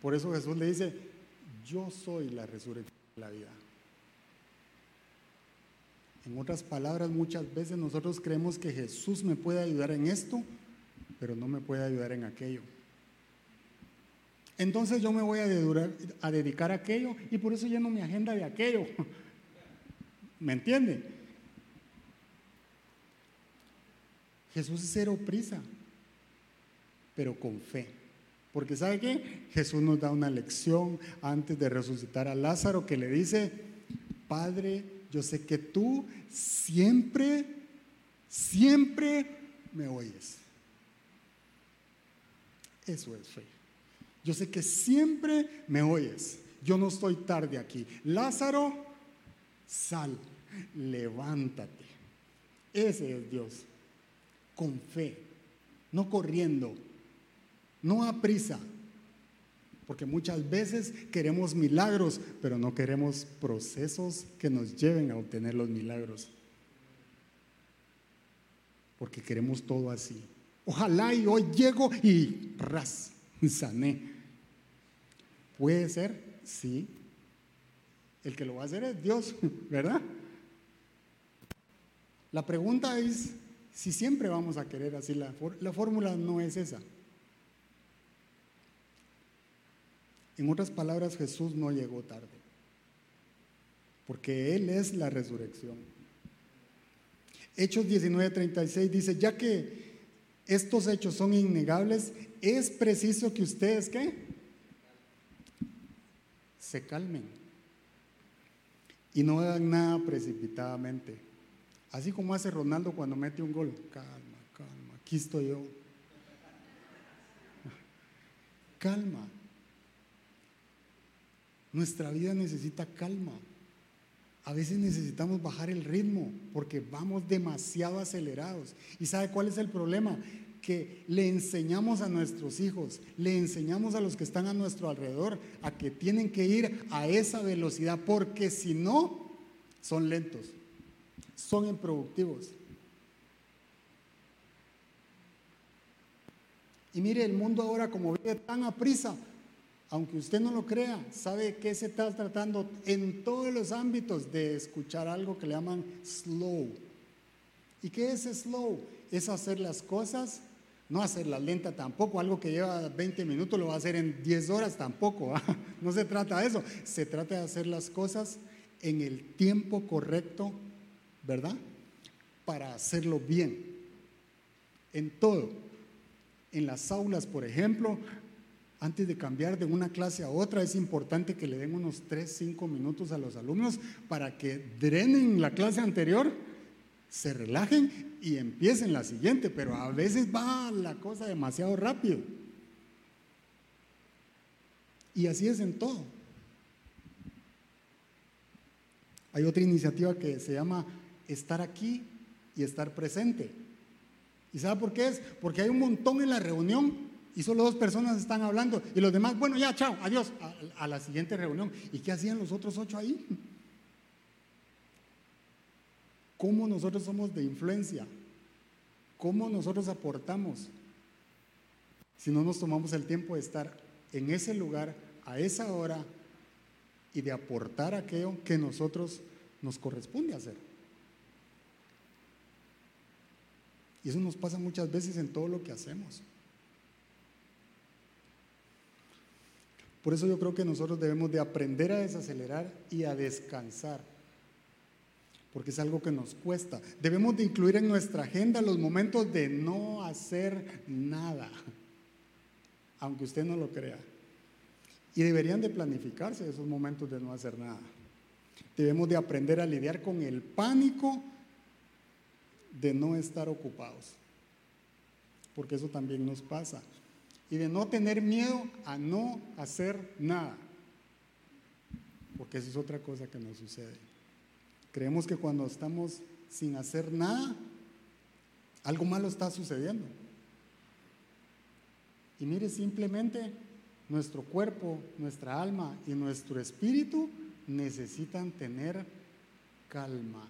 Por eso Jesús le dice, yo soy la resurrección y la vida. En otras palabras, muchas veces nosotros creemos que Jesús me puede ayudar en esto, pero no me puede ayudar en aquello. Entonces yo me voy a, dedicar a aquello y por eso lleno mi agenda de aquello. ¿Me entiende? Jesús es cero prisa, pero con fe. Porque ¿sabe qué? Jesús nos da una lección antes de resucitar a Lázaro que le dice, Padre, yo sé que tú siempre, siempre me oyes. Eso es fe. Yo sé que siempre me oyes. Yo no estoy tarde aquí. Lázaro, sal, levántate. Ese es Dios. Con fe, no corriendo, no a prisa. Porque muchas veces queremos milagros, pero no queremos procesos que nos lleven a obtener los milagros. Porque queremos todo así. Ojalá y hoy llego y ras, sané. ¿Puede ser? Sí. El que lo va a hacer es Dios, ¿verdad? La pregunta es si siempre vamos a querer así. La, la fórmula no es esa. En otras palabras, Jesús no llegó tarde, porque Él es la resurrección. Hechos 19:36 dice, ya que estos hechos son innegables, es preciso que ustedes, ¿qué? Se calmen y no hagan nada precipitadamente. Así como hace Ronaldo cuando mete un gol. Calma, calma, aquí estoy yo. Calma. Nuestra vida necesita calma. A veces necesitamos bajar el ritmo porque vamos demasiado acelerados. ¿Y sabe cuál es el problema? Que le enseñamos a nuestros hijos, le enseñamos a los que están a nuestro alrededor a que tienen que ir a esa velocidad porque si no, son lentos, son improductivos. Y mire, el mundo ahora como vive tan a prisa, aunque usted no lo crea, sabe que se está tratando en todos los ámbitos de escuchar algo que le llaman slow. ¿Y qué es slow? Es hacer las cosas, no hacerlas lenta tampoco, algo que lleva 20 minutos lo va a hacer en 10 horas tampoco. *laughs* No se trata de eso, se trata de hacer las cosas en el tiempo correcto, ¿verdad? Para hacerlo bien, en todo en las aulas, por ejemplo, antes de cambiar de una clase a otra, es importante que le den unos 3, 5 minutos a los alumnos para que drenen la clase anterior, se relajen y empiecen la siguiente, pero a veces va la cosa demasiado rápido. Y así es en todo. Hay otra iniciativa que se llama estar aquí y estar presente. ¿Y sabe por qué es? Porque hay un montón en la reunión y solo dos personas están hablando y los demás, bueno, ya, chao, adiós, a, la siguiente reunión. ¿Y qué hacían los otros ocho ahí? ¿Cómo nosotros somos de influencia? ¿Cómo nosotros aportamos? Si no nos tomamos el tiempo de estar en ese lugar, a esa hora, y de aportar aquello que nosotros nos corresponde hacer. Y eso nos pasa muchas veces en todo lo que hacemos. Por eso yo creo que nosotros debemos de aprender a desacelerar y a descansar, porque es algo que nos cuesta. Debemos de incluir en nuestra agenda los momentos de no hacer nada, aunque usted no lo crea. Y deberían de planificarse esos momentos de no hacer nada. Debemos de aprender a lidiar con el pánico de no estar ocupados, porque eso también nos pasa, y de no tener miedo a no hacer nada, porque eso es otra cosa que nos sucede. Creemos que cuando estamos sin hacer nada, algo malo está sucediendo. Y mire, simplemente nuestro cuerpo, nuestra alma y nuestro espíritu necesitan tener calma.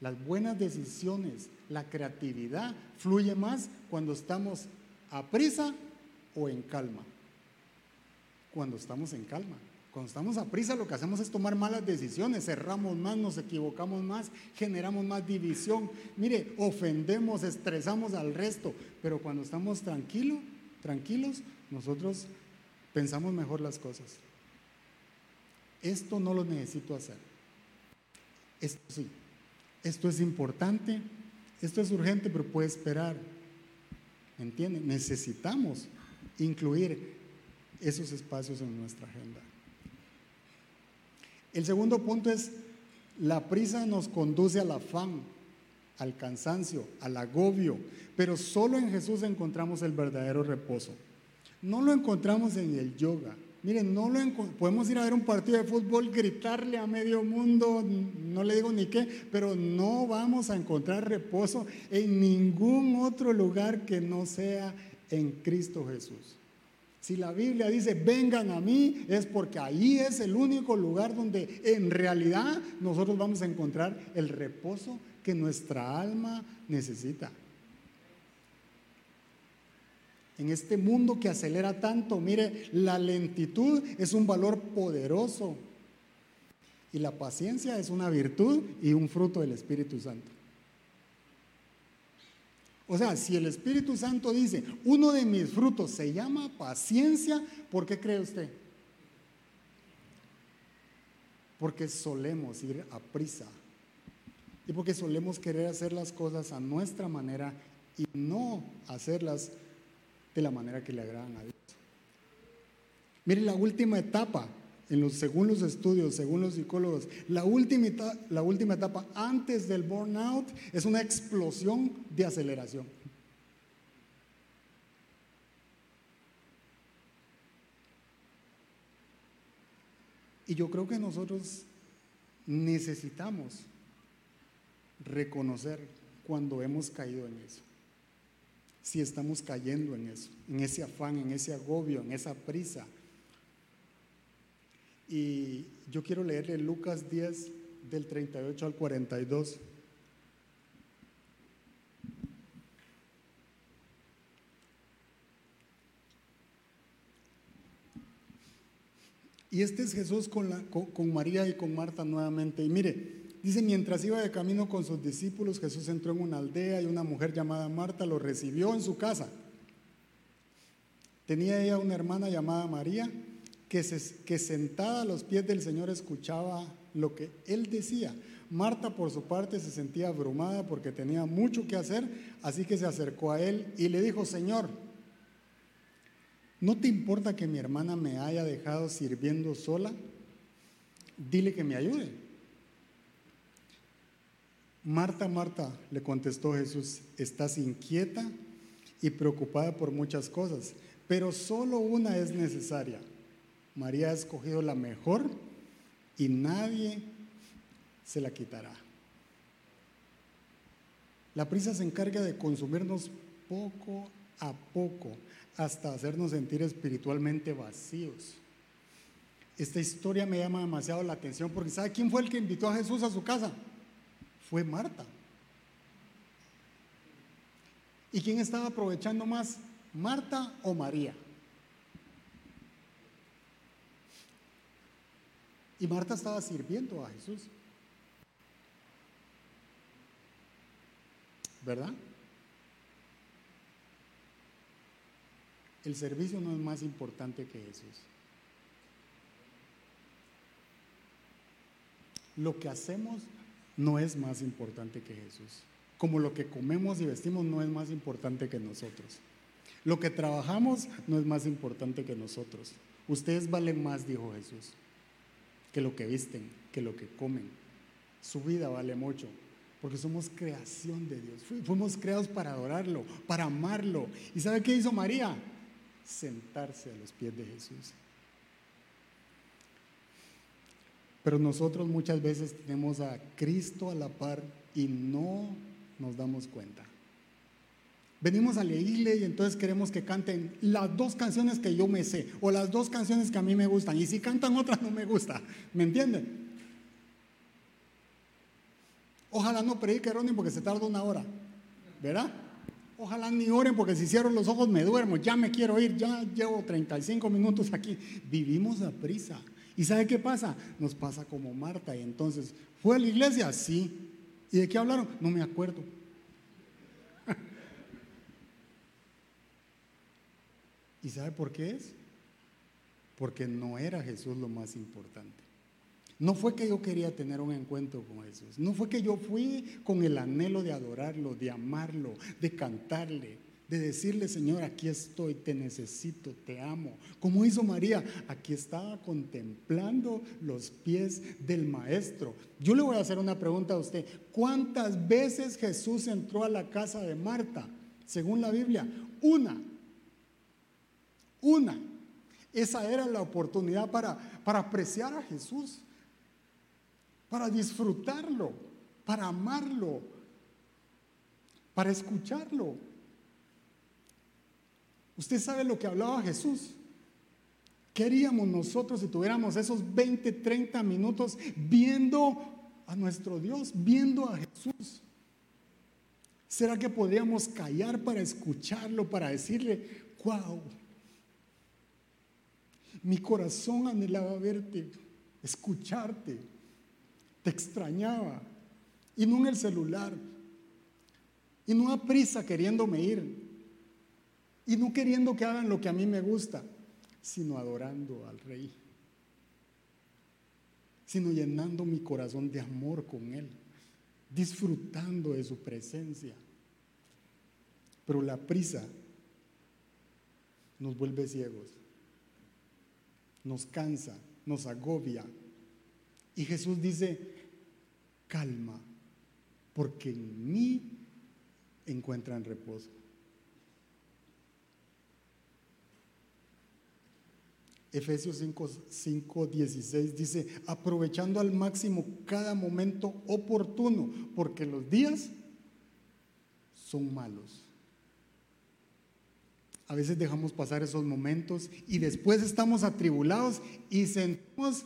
Las buenas decisiones, la creatividad fluye más cuando estamos a prisa o en calma. Cuando estamos en calma. Cuando estamos a prisa lo que hacemos es tomar malas decisiones, cerramos más, nos equivocamos más, generamos más división. Mire, ofendemos, estresamos al resto, pero cuando estamos tranquilos, tranquilos, nosotros pensamos mejor las cosas. Esto no lo necesito hacer. Esto sí esto es importante, esto es urgente, pero puede esperar. ¿Entienden? Necesitamos incluir esos espacios en nuestra agenda. El segundo punto es, la prisa nos conduce al afán, al cansancio, al agobio, pero solo en Jesús encontramos el verdadero reposo. No lo encontramos en el yoga, Miren, no lo podemos ir a ver un partido de fútbol, gritarle a medio mundo, no le digo ni qué, pero no vamos a encontrar reposo en ningún otro lugar que no sea en Cristo Jesús. Si la Biblia dice, vengan a mí, es porque ahí es el único lugar donde en realidad nosotros vamos a encontrar el reposo que nuestra alma necesita en este mundo que acelera tanto. Mire, la lentitud es un valor poderoso y la paciencia es una virtud y un fruto del Espíritu Santo. O sea, si el Espíritu Santo dice, uno de mis frutos se llama paciencia, ¿por qué cree usted? Porque solemos ir a prisa y porque solemos querer hacer las cosas a nuestra manera y no hacerlas de la manera que le agradan a Dios. Mire, la última etapa, en los, según los estudios, según los psicólogos, la última, la última etapa antes del burnout es una explosión de aceleración. Y yo creo que nosotros necesitamos reconocer cuando hemos caído en eso. Si estamos cayendo en eso, en ese afán, en ese agobio, en esa prisa. Y yo quiero leerle Lucas 10 del 38 al 42. Y este es Jesús con, la, con, María y con Marta nuevamente. Y mire, dice, mientras iba de camino con sus discípulos, Jesús entró en una aldea y una mujer llamada Marta lo recibió en su casa. Tenía ella una hermana llamada María que, sentada a los pies del Señor escuchaba lo que él decía. Marta por su parte se sentía abrumada porque tenía mucho que hacer, así que se acercó a él y le dijo, Señor, ¿No te importa que mi hermana me haya dejado sirviendo sola? Dile que me ayude. Marta, Marta, le contestó Jesús, estás inquieta y preocupada por muchas cosas, pero solo una es necesaria. María ha escogido la mejor y nadie se la quitará. La prisa se encarga de consumirnos poco a poco hasta hacernos sentir espiritualmente vacíos. Esta historia me llama demasiado la atención porque ¿sabe quién fue el que invitó a Jesús a su casa? Fue Marta. ¿Y quién estaba aprovechando más? ¿Marta o María? Y Marta estaba sirviendo a Jesús. ¿Verdad? El servicio no es más importante que Jesús. Lo que hacemos no es más importante que Jesús. Como lo que comemos y vestimos no es más importante que nosotros. Lo que trabajamos no es más importante que nosotros. Ustedes valen más, dijo Jesús, que lo que visten, que lo que comen. Su vida vale mucho, porque somos creación de Dios. Fuimos creados para adorarlo, para amarlo. ¿Y sabe qué hizo María? sentarse a los pies de Jesús. Pero nosotros muchas veces tenemos a Cristo a la par y no nos damos cuenta. Venimos a iglesia y entonces queremos que canten las dos canciones que yo me sé o las dos canciones que a mí me gustan. Y si cantan otras no me gusta. ¿Me entienden? Ojalá no predique Ronnie porque se tarda una hora. ¿Verdad? Ojalá ni oren porque si cierro los ojos me duermo, ya me quiero ir, ya llevo 35 minutos aquí. Vivimos a prisa. ¿Y sabe qué pasa? Nos pasa como Marta. Y entonces, ¿fue a la iglesia? Sí. ¿Y de qué hablaron? No me acuerdo. ¿Y sabe por qué es? Porque no era Jesús lo más importante. No fue que yo quería tener un encuentro con Jesús. No fue que yo fui con el anhelo de adorarlo, de amarlo, de cantarle, de decirle, Señor, aquí estoy, te necesito, te amo. Como hizo María, aquí estaba contemplando los pies del Maestro. Yo le voy a hacer una pregunta a usted. ¿Cuántas veces Jesús entró a la casa de Marta? Según la Biblia, una. Una. Esa era la oportunidad para, para apreciar a Jesús para disfrutarlo, para amarlo, para escucharlo. Usted sabe lo que hablaba Jesús. ¿Qué haríamos nosotros si tuviéramos esos 20, 30 minutos viendo a nuestro Dios, viendo a Jesús? ¿Será que podríamos callar para escucharlo, para decirle, wow, mi corazón anhelaba verte, escucharte? te extrañaba. Y no en el celular. Y no a prisa queriéndome ir. Y no queriendo que hagan lo que a mí me gusta, sino adorando al Rey. Sino llenando mi corazón de amor con Él. Disfrutando de su presencia. Pero la prisa nos vuelve ciegos. Nos cansa, nos agobia. Y Jesús dice, calma, porque en mí encuentran reposo. Efesios 5, 16 dice, aprovechando al máximo cada momento oportuno, porque los días son malos. A veces dejamos pasar esos momentos y después estamos atribulados y sentimos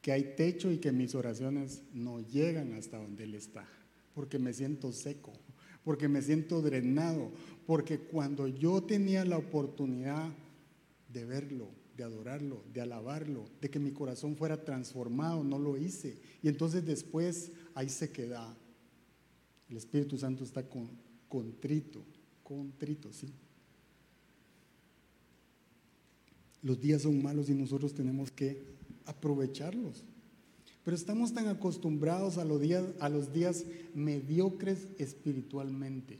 que hay techo y que mis oraciones no llegan hasta donde Él está, porque me siento seco, porque me siento drenado, porque cuando yo tenía la oportunidad de verlo, de adorarlo, de alabarlo, de que mi corazón fuera transformado, no lo hice. Y entonces después ahí se queda. El Espíritu Santo está con, contrito, contrito, sí. Los días son malos y nosotros tenemos que aprovecharlos. Pero estamos tan acostumbrados a los días, a los días mediocres espiritualmente.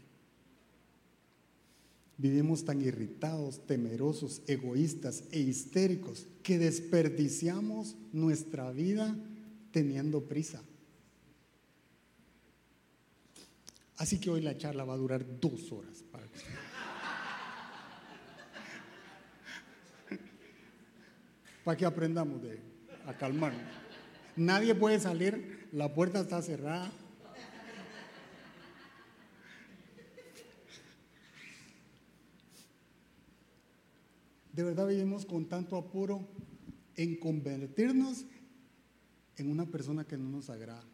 Vivimos tan irritados, temerosos, egoístas e histéricos que desperdiciamos nuestra vida teniendo prisa. Así que hoy la charla va a durar dos horas. Para para que aprendamos de, a calmarnos. Nadie puede salir, la puerta está cerrada. De verdad vivimos con tanto apuro en convertirnos en una persona que no nos agrada.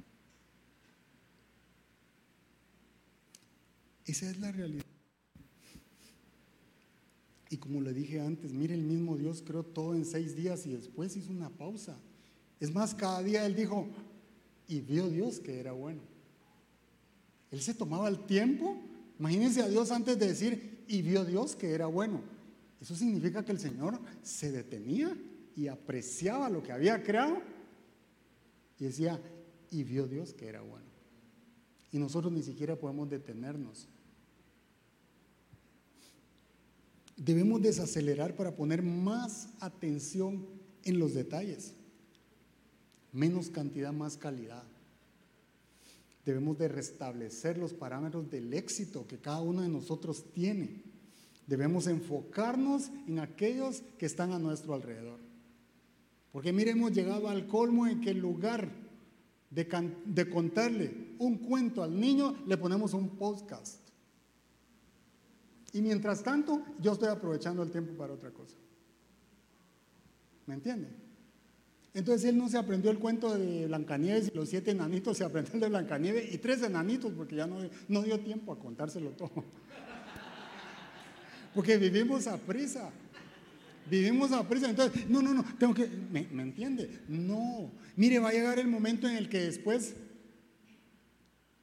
Esa es la realidad. Y como le dije antes, mire, el mismo Dios creó todo en seis días y después hizo una pausa. Es más, cada día Él dijo, y vio Dios que era bueno. Él se tomaba el tiempo. Imagínense a Dios antes de decir, y vio Dios que era bueno. Eso significa que el Señor se detenía y apreciaba lo que había creado. Y decía, y vio Dios que era bueno. Y nosotros ni siquiera podemos detenernos. Debemos desacelerar para poner más atención en los detalles. Menos cantidad, más calidad. Debemos de restablecer los parámetros del éxito que cada uno de nosotros tiene. Debemos enfocarnos en aquellos que están a nuestro alrededor. Porque mire, hemos llegado al colmo en que en lugar de, de contarle un cuento al niño, le ponemos un podcast. Y mientras tanto, yo estoy aprovechando el tiempo para otra cosa. ¿Me entiende? Entonces él no se aprendió el cuento de Blancanieves y los siete enanitos, se aprendió el de Blancanieves y tres enanitos, porque ya no, no dio tiempo a contárselo todo. *laughs* Porque vivimos a prisa. Vivimos a prisa. Entonces, no, no, no, tengo que. ¿me, ¿Me entiende? No. Mire, va a llegar el momento en el que después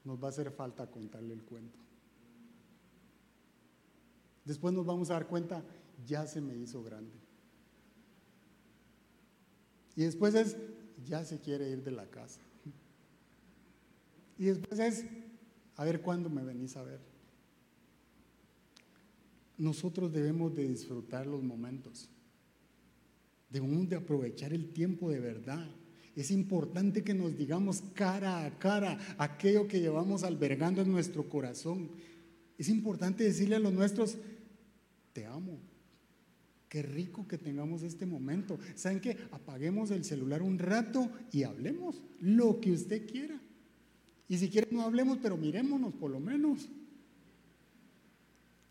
nos va a hacer falta contarle el cuento. Después nos vamos a dar cuenta, ya se me hizo grande. Y después es, ya se quiere ir de la casa. Y después es, a ver cuándo me venís a ver. Nosotros debemos de disfrutar los momentos. Debemos de aprovechar el tiempo de verdad. Es importante que nos digamos cara a cara aquello que llevamos albergando en nuestro corazón. Es importante decirle a los nuestros, te amo. Qué rico que tengamos este momento. ¿Saben qué? Apaguemos el celular un rato y hablemos lo que usted quiera. Y si quiere no hablemos, pero mirémonos por lo menos.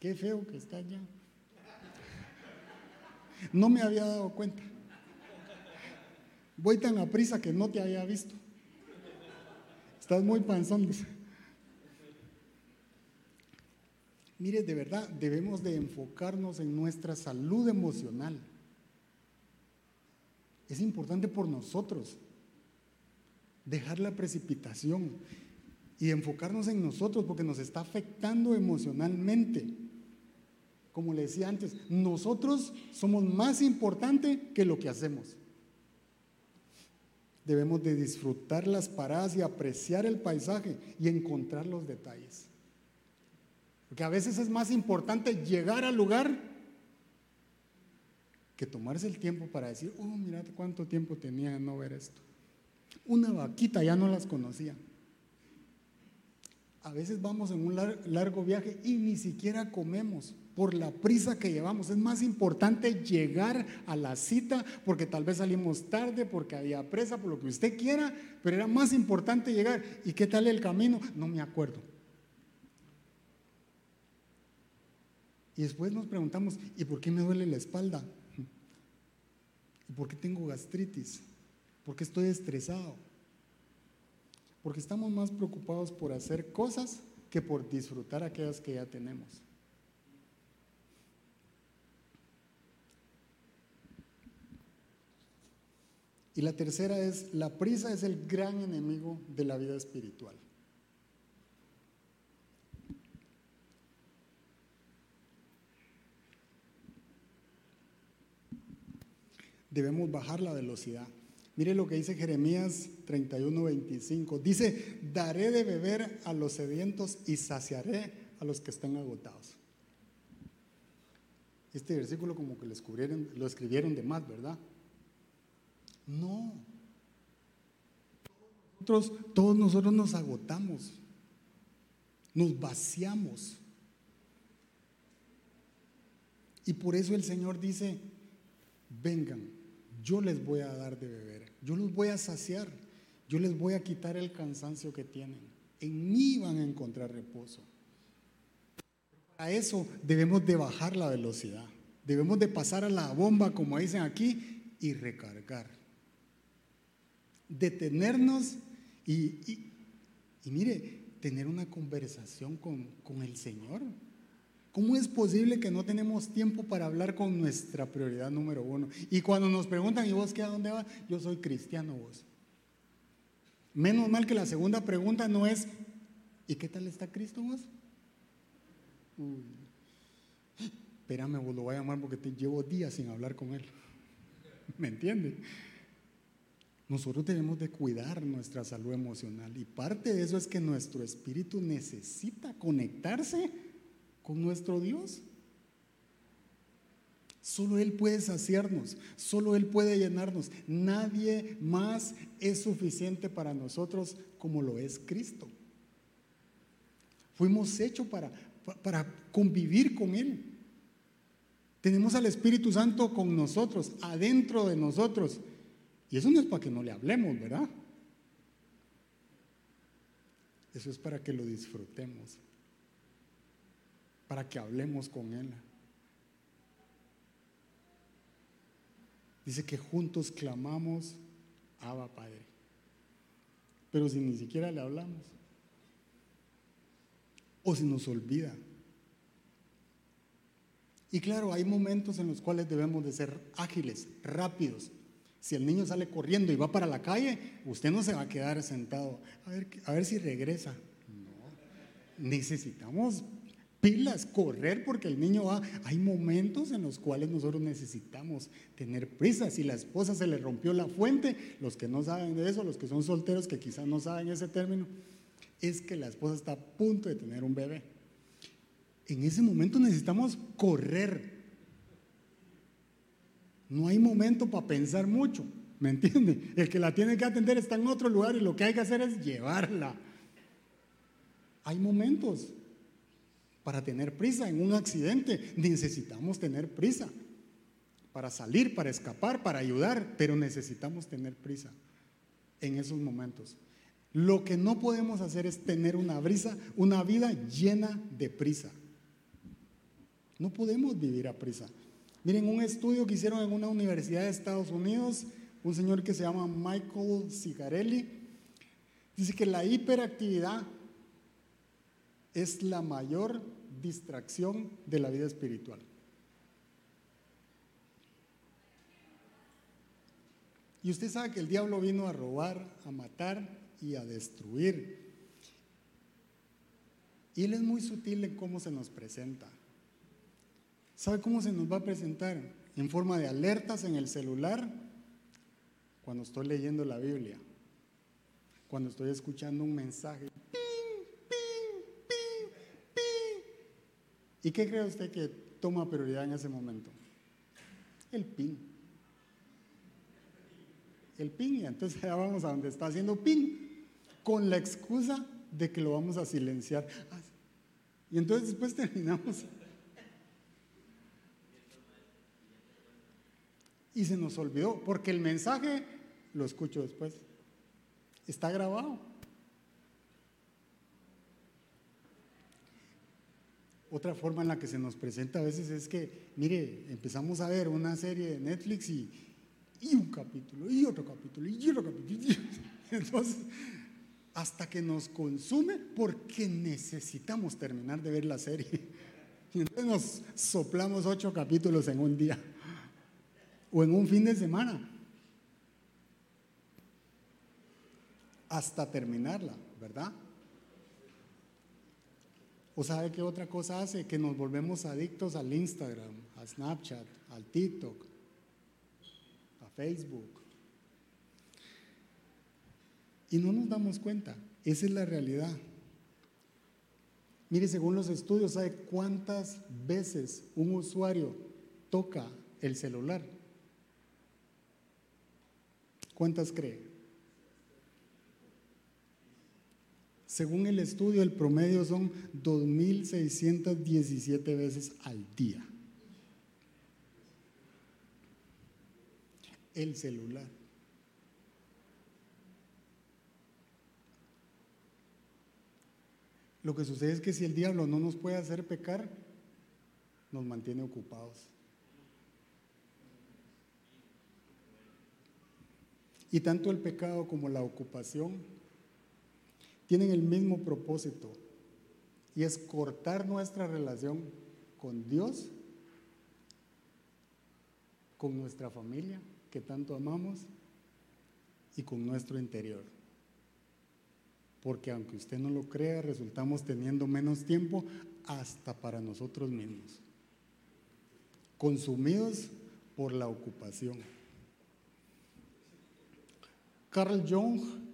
Qué feo que está allá. No me había dado cuenta. Voy tan a prisa que no te había visto. Estás muy panzón, dice. Mire, de verdad, debemos de enfocarnos en nuestra salud emocional. Es importante por nosotros dejar la precipitación y enfocarnos en nosotros porque nos está afectando emocionalmente. Como le decía antes, nosotros somos más importantes que lo que hacemos. Debemos de disfrutar las paradas y apreciar el paisaje y encontrar los detalles. Porque a veces es más importante llegar al lugar que tomarse el tiempo para decir, oh, mira cuánto tiempo tenía de no ver esto. Una vaquita ya no las conocía. A veces vamos en un largo viaje y ni siquiera comemos por la prisa que llevamos. Es más importante llegar a la cita porque tal vez salimos tarde, porque había presa, por lo que usted quiera, pero era más importante llegar. ¿Y qué tal el camino? No me acuerdo. Y después nos preguntamos, ¿y por qué me duele la espalda? ¿Y por qué tengo gastritis? ¿Por qué estoy estresado? Porque estamos más preocupados por hacer cosas que por disfrutar aquellas que ya tenemos. Y la tercera es, la prisa es el gran enemigo de la vida espiritual. Debemos bajar la velocidad. Mire lo que dice Jeremías 31, 25. Dice, daré de beber a los sedientos y saciaré a los que están agotados. Este versículo como que lo escribieron, de más, ¿verdad? No. Nosotros, todos nosotros nos agotamos, nos vaciamos. Y por eso el Señor dice, vengan, yo les voy a dar de beber, yo los voy a saciar, yo les voy a quitar el cansancio que tienen. En mí van a encontrar reposo. Para eso debemos de bajar la velocidad, debemos de pasar a la bomba, como dicen aquí, y recargar detenernos y, mire, tener una conversación con, con el Señor. ¿Cómo es posible que no tenemos tiempo para hablar con nuestra prioridad número uno? Y cuando nos preguntan, ¿y vos qué a dónde vas? Yo soy cristiano vos. Menos mal que la segunda pregunta no es, ¿y qué tal está Cristo vos? Uy. Espérame, vos lo voy a llamar porque te llevo días sin hablar con él. *laughs* ¿Me entiende? Nosotros tenemos de cuidar nuestra salud emocional y parte de eso es que nuestro espíritu necesita conectarse con nuestro Dios. Solo Él puede saciarnos, solo Él puede llenarnos. Nadie más es suficiente para nosotros como lo es Cristo. Fuimos hechos para, para convivir con Él. Tenemos al Espíritu Santo con nosotros, adentro de nosotros. Y eso no es para que no le hablemos, ¿verdad? Eso es para que lo disfrutemos, para que hablemos con Él. Dice que juntos clamamos, Abba Padre. Pero si ni siquiera le hablamos, o si nos olvida. Y claro, hay momentos en los cuales debemos de ser ágiles, rápidos, si el niño sale corriendo y va para la calle, usted no se va a quedar sentado a ver, a ver si regresa. No. Necesitamos pilas, correr porque el niño va. Hay momentos en los cuales nosotros necesitamos tener prisa. Si la esposa se le rompió la fuente, los que no saben de eso, los que son solteros que quizás no saben ese término, es que la esposa está a punto de tener un bebé. En ese momento necesitamos correr no hay momento para pensar mucho, ¿me entiende? El que la tiene que atender está en otro lugar y lo que hay que hacer es llevarla. Hay momentos para tener prisa en un accidente. Necesitamos tener prisa para salir, para escapar, para ayudar, pero necesitamos tener prisa en esos momentos. Lo que no podemos hacer es tener una brisa, una vida llena de prisa. No podemos vivir a prisa. Miren, un estudio que hicieron en una universidad de Estados Unidos, un señor que se llama Michael Cigarelli, dice que la hiperactividad es la mayor distracción de la vida espiritual. Y usted sabe que el diablo vino a robar, a matar y a destruir. Y él es muy sutil en cómo se nos presenta. ¿Sabe cómo se nos va a presentar? En forma de alertas en el celular cuando estoy leyendo la Biblia, cuando estoy escuchando un mensaje. ¿Y qué cree usted que toma prioridad en ese momento? El ping. El ping, y entonces ya vamos a donde está haciendo ping, con la excusa de que lo vamos a silenciar. Y entonces después terminamos. Y se nos olvidó, porque el mensaje lo escucho después. Está grabado. Otra forma en la que se nos presenta a veces es que, mire, empezamos a ver una serie de Netflix y, y un capítulo, y otro capítulo, y otro capítulo. *laughs* Entonces, hasta que nos consume porque necesitamos terminar de ver la serie. Y *laughs* entonces nos soplamos ocho capítulos en un día o en un fin de semana hasta terminarla, ¿verdad? ¿O sabe qué otra cosa hace? Que nos volvemos adictos al Instagram, a Snapchat, al TikTok, a Facebook. Y no nos damos cuenta. Esa es la realidad. Mire, según los estudios, ¿sabe cuántas veces un usuario toca el celular? ¿Cuántas cree? Según el estudio, el promedio son 2.617 veces al día. El celular. Lo que sucede es que si el diablo no nos puede hacer pecar, nos mantiene ocupados. Y tanto el pecado como la ocupación tienen el mismo propósito y es cortar nuestra relación con Dios, con nuestra familia que tanto amamos y con nuestro interior. Porque aunque usted no lo crea, resultamos teniendo menos tiempo hasta para nosotros mismos, consumidos por la ocupación. Carl Jung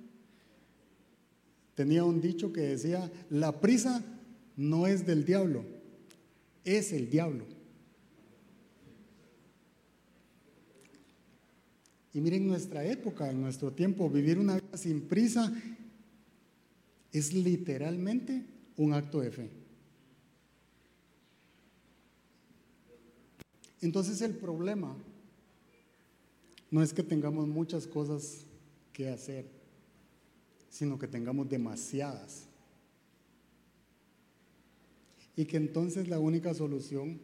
tenía un dicho que decía, la prisa no es del diablo, es el diablo. Y miren nuestra época, en nuestro tiempo, vivir una vida sin prisa es literalmente un acto de fe. Entonces el problema no es que tengamos muchas cosas que hacer sino que tengamos demasiadas. Y que entonces la única solución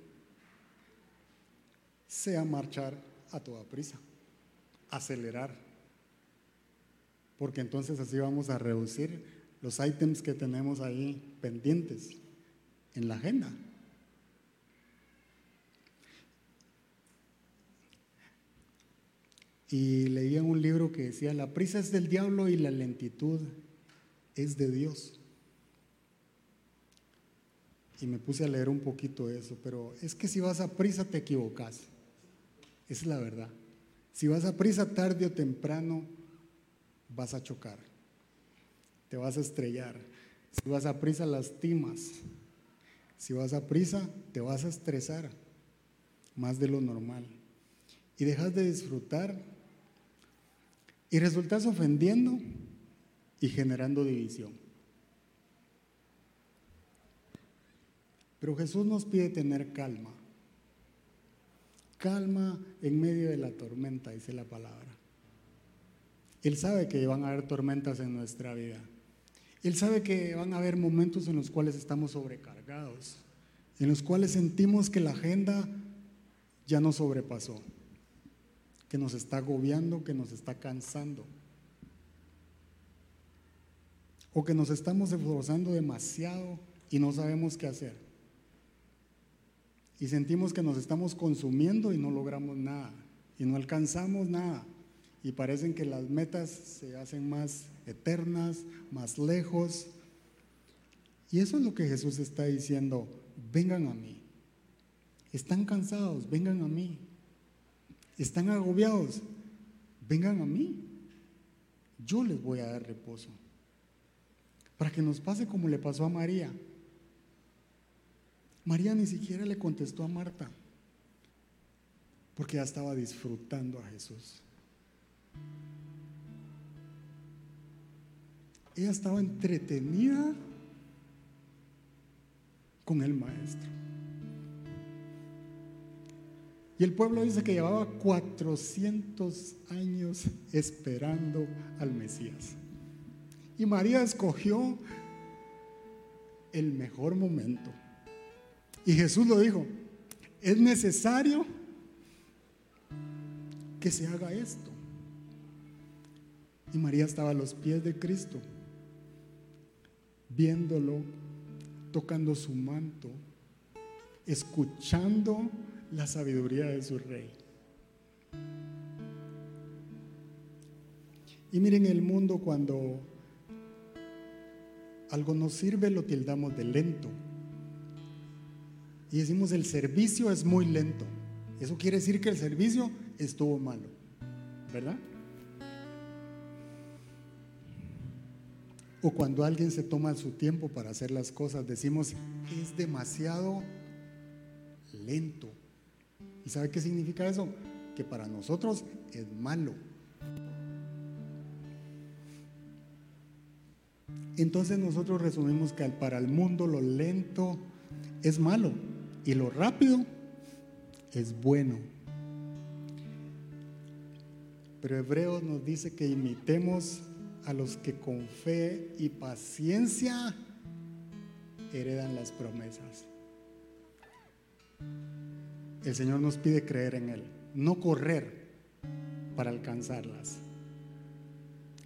sea marchar a toda prisa, acelerar. Porque entonces así vamos a reducir los ítems que tenemos ahí pendientes en la agenda. Y leía un libro que decía, la prisa es del diablo y la lentitud es de Dios. Y me puse a leer un poquito eso, pero es que si vas a prisa te equivocas. Es la verdad. Si vas a prisa tarde o temprano, vas a chocar. Te vas a estrellar. Si vas a prisa, lastimas. Si vas a prisa, te vas a estresar más de lo normal. Y dejas de disfrutar y resultas ofendiendo y generando división. Pero Jesús nos pide tener calma. Calma en medio de la tormenta, dice la palabra. Él sabe que van a haber tormentas en nuestra vida. Él sabe que van a haber momentos en los cuales estamos sobrecargados, en los cuales sentimos que la agenda ya nos sobrepasó que nos está agobiando, que nos está cansando. O que nos estamos esforzando demasiado y no sabemos qué hacer. Y sentimos que nos estamos consumiendo y no logramos nada. Y no alcanzamos nada. Y parecen que las metas se hacen más eternas, más lejos. Y eso es lo que Jesús está diciendo. Vengan a mí. Están cansados, vengan a mí están agobiados, vengan a mí. Yo les voy a dar reposo. Para que nos pase como le pasó a María. María ni siquiera le contestó a Marta, porque ya estaba disfrutando a Jesús. ella estaba entretenida con el maestro. Y el pueblo dice que llevaba 400 años esperando al Mesías. Y María escogió el mejor momento. Y Jesús lo dijo, es necesario que se haga esto. Y María estaba a los pies de Cristo, viéndolo, tocando su manto, escuchando la sabiduría de su rey. Y miren el mundo cuando algo nos sirve lo tildamos de lento. Y decimos el servicio es muy lento. Eso quiere decir que el servicio estuvo malo. ¿Verdad? O cuando alguien se toma su tiempo para hacer las cosas, decimos, es demasiado lento. ¿Y sabe qué significa eso? Que para nosotros es malo. Entonces nosotros resumimos que para el mundo lo lento es malo y lo rápido es bueno. Pero Hebreos nos dice que imitemos a los que con fe y paciencia heredan las promesas. El Señor nos pide creer en Él, no correr para alcanzarlas.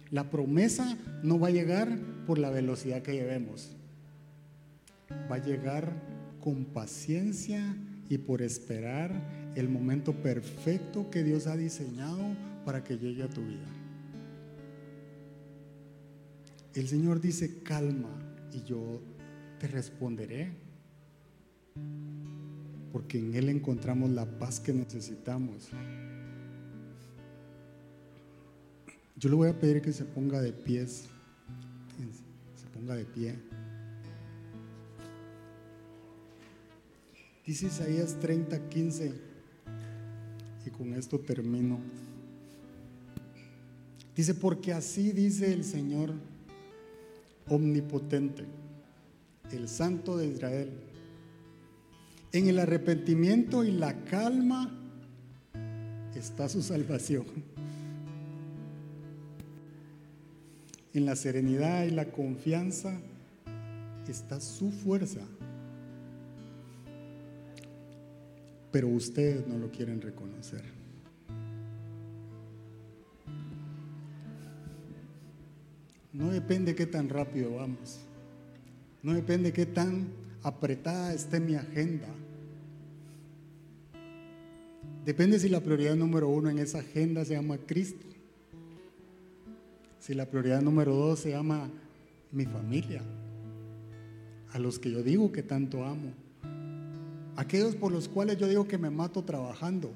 La promesa no va a llegar por la velocidad que llevemos. Va a llegar con paciencia y por esperar el momento perfecto que Dios ha diseñado para que llegue a tu vida. El Señor dice, calma, y yo te responderé. Porque en Él encontramos la paz que necesitamos. Yo le voy a pedir que se ponga de pies. Se ponga de pie. Dice Isaías 30, 15. Y con esto termino. Dice, porque así dice el Señor omnipotente, el Santo de Israel. En el arrepentimiento y la calma está su salvación. En la serenidad y la confianza está su fuerza. Pero ustedes no lo quieren reconocer. No depende qué tan rápido vamos. No depende qué tan apretada esté mi agenda. Depende si la prioridad número uno en esa agenda se llama Cristo. Si la prioridad número dos se llama mi familia. A los que yo digo que tanto amo. Aquellos por los cuales yo digo que me mato trabajando.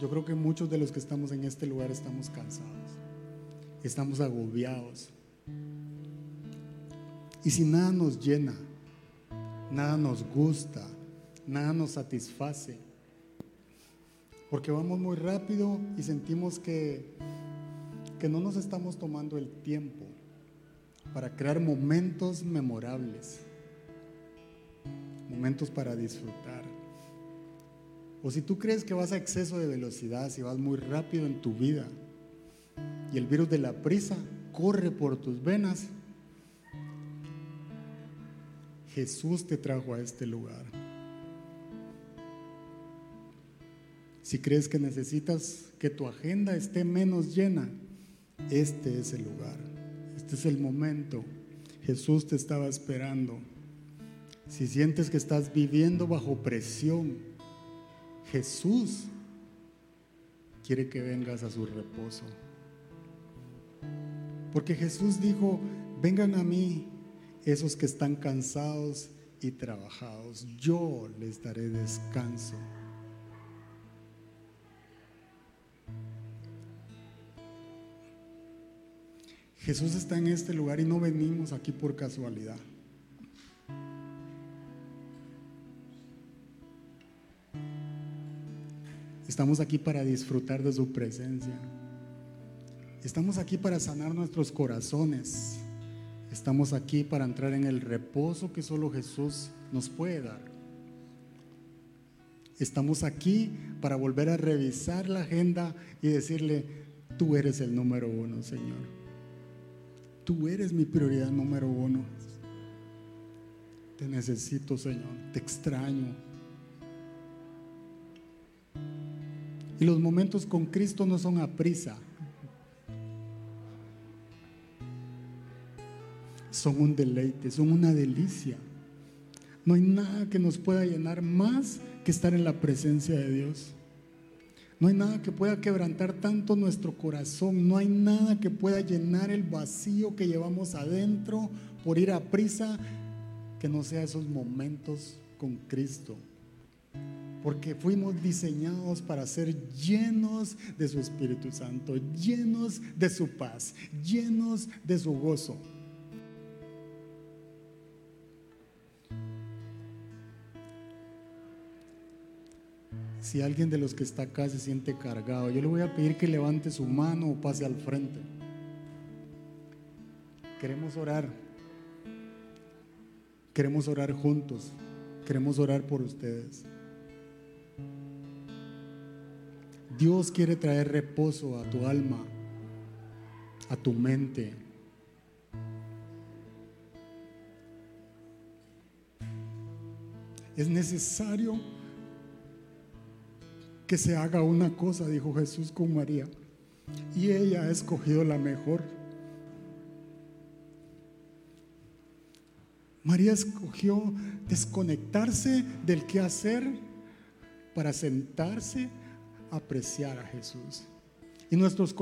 Yo creo que muchos de los que estamos en este lugar estamos cansados, estamos agobiados. Y si nada nos llena, nada nos gusta, nada nos satisface, porque vamos muy rápido y sentimos que, que no nos estamos tomando el tiempo para crear momentos memorables, momentos para disfrutar. O si tú crees que vas a exceso de velocidad, si vas muy rápido en tu vida y el virus de la prisa corre por tus venas, Jesús te trajo a este lugar. Si crees que necesitas que tu agenda esté menos llena, este es el lugar, este es el momento. Jesús te estaba esperando. Si sientes que estás viviendo bajo presión, Jesús quiere que vengas a su reposo. Porque Jesús dijo, vengan a mí esos que están cansados y trabajados, yo les daré descanso. Jesús está en este lugar y no venimos aquí por casualidad. Estamos aquí para disfrutar de su presencia. Estamos aquí para sanar nuestros corazones. Estamos aquí para entrar en el reposo que solo Jesús nos puede dar. Estamos aquí para volver a revisar la agenda y decirle, tú eres el número uno, Señor. Tú eres mi prioridad número uno. Te necesito, Señor. Te extraño. Y los momentos con Cristo no son a prisa. Son un deleite, son una delicia. No hay nada que nos pueda llenar más que estar en la presencia de Dios. No hay nada que pueda quebrantar tanto nuestro corazón. No hay nada que pueda llenar el vacío que llevamos adentro por ir a prisa que no sea esos momentos con Cristo. Porque fuimos diseñados para ser llenos de su Espíritu Santo, llenos de su paz, llenos de su gozo. Si alguien de los que está acá se siente cargado, yo le voy a pedir que levante su mano o pase al frente. Queremos orar. Queremos orar juntos. Queremos orar por ustedes. Dios quiere traer reposo a tu alma, a tu mente. Es necesario que se haga una cosa, dijo Jesús con María, y ella ha escogido la mejor. María escogió desconectarse del quehacer para sentarse apreciar a Jesús. Y nuestros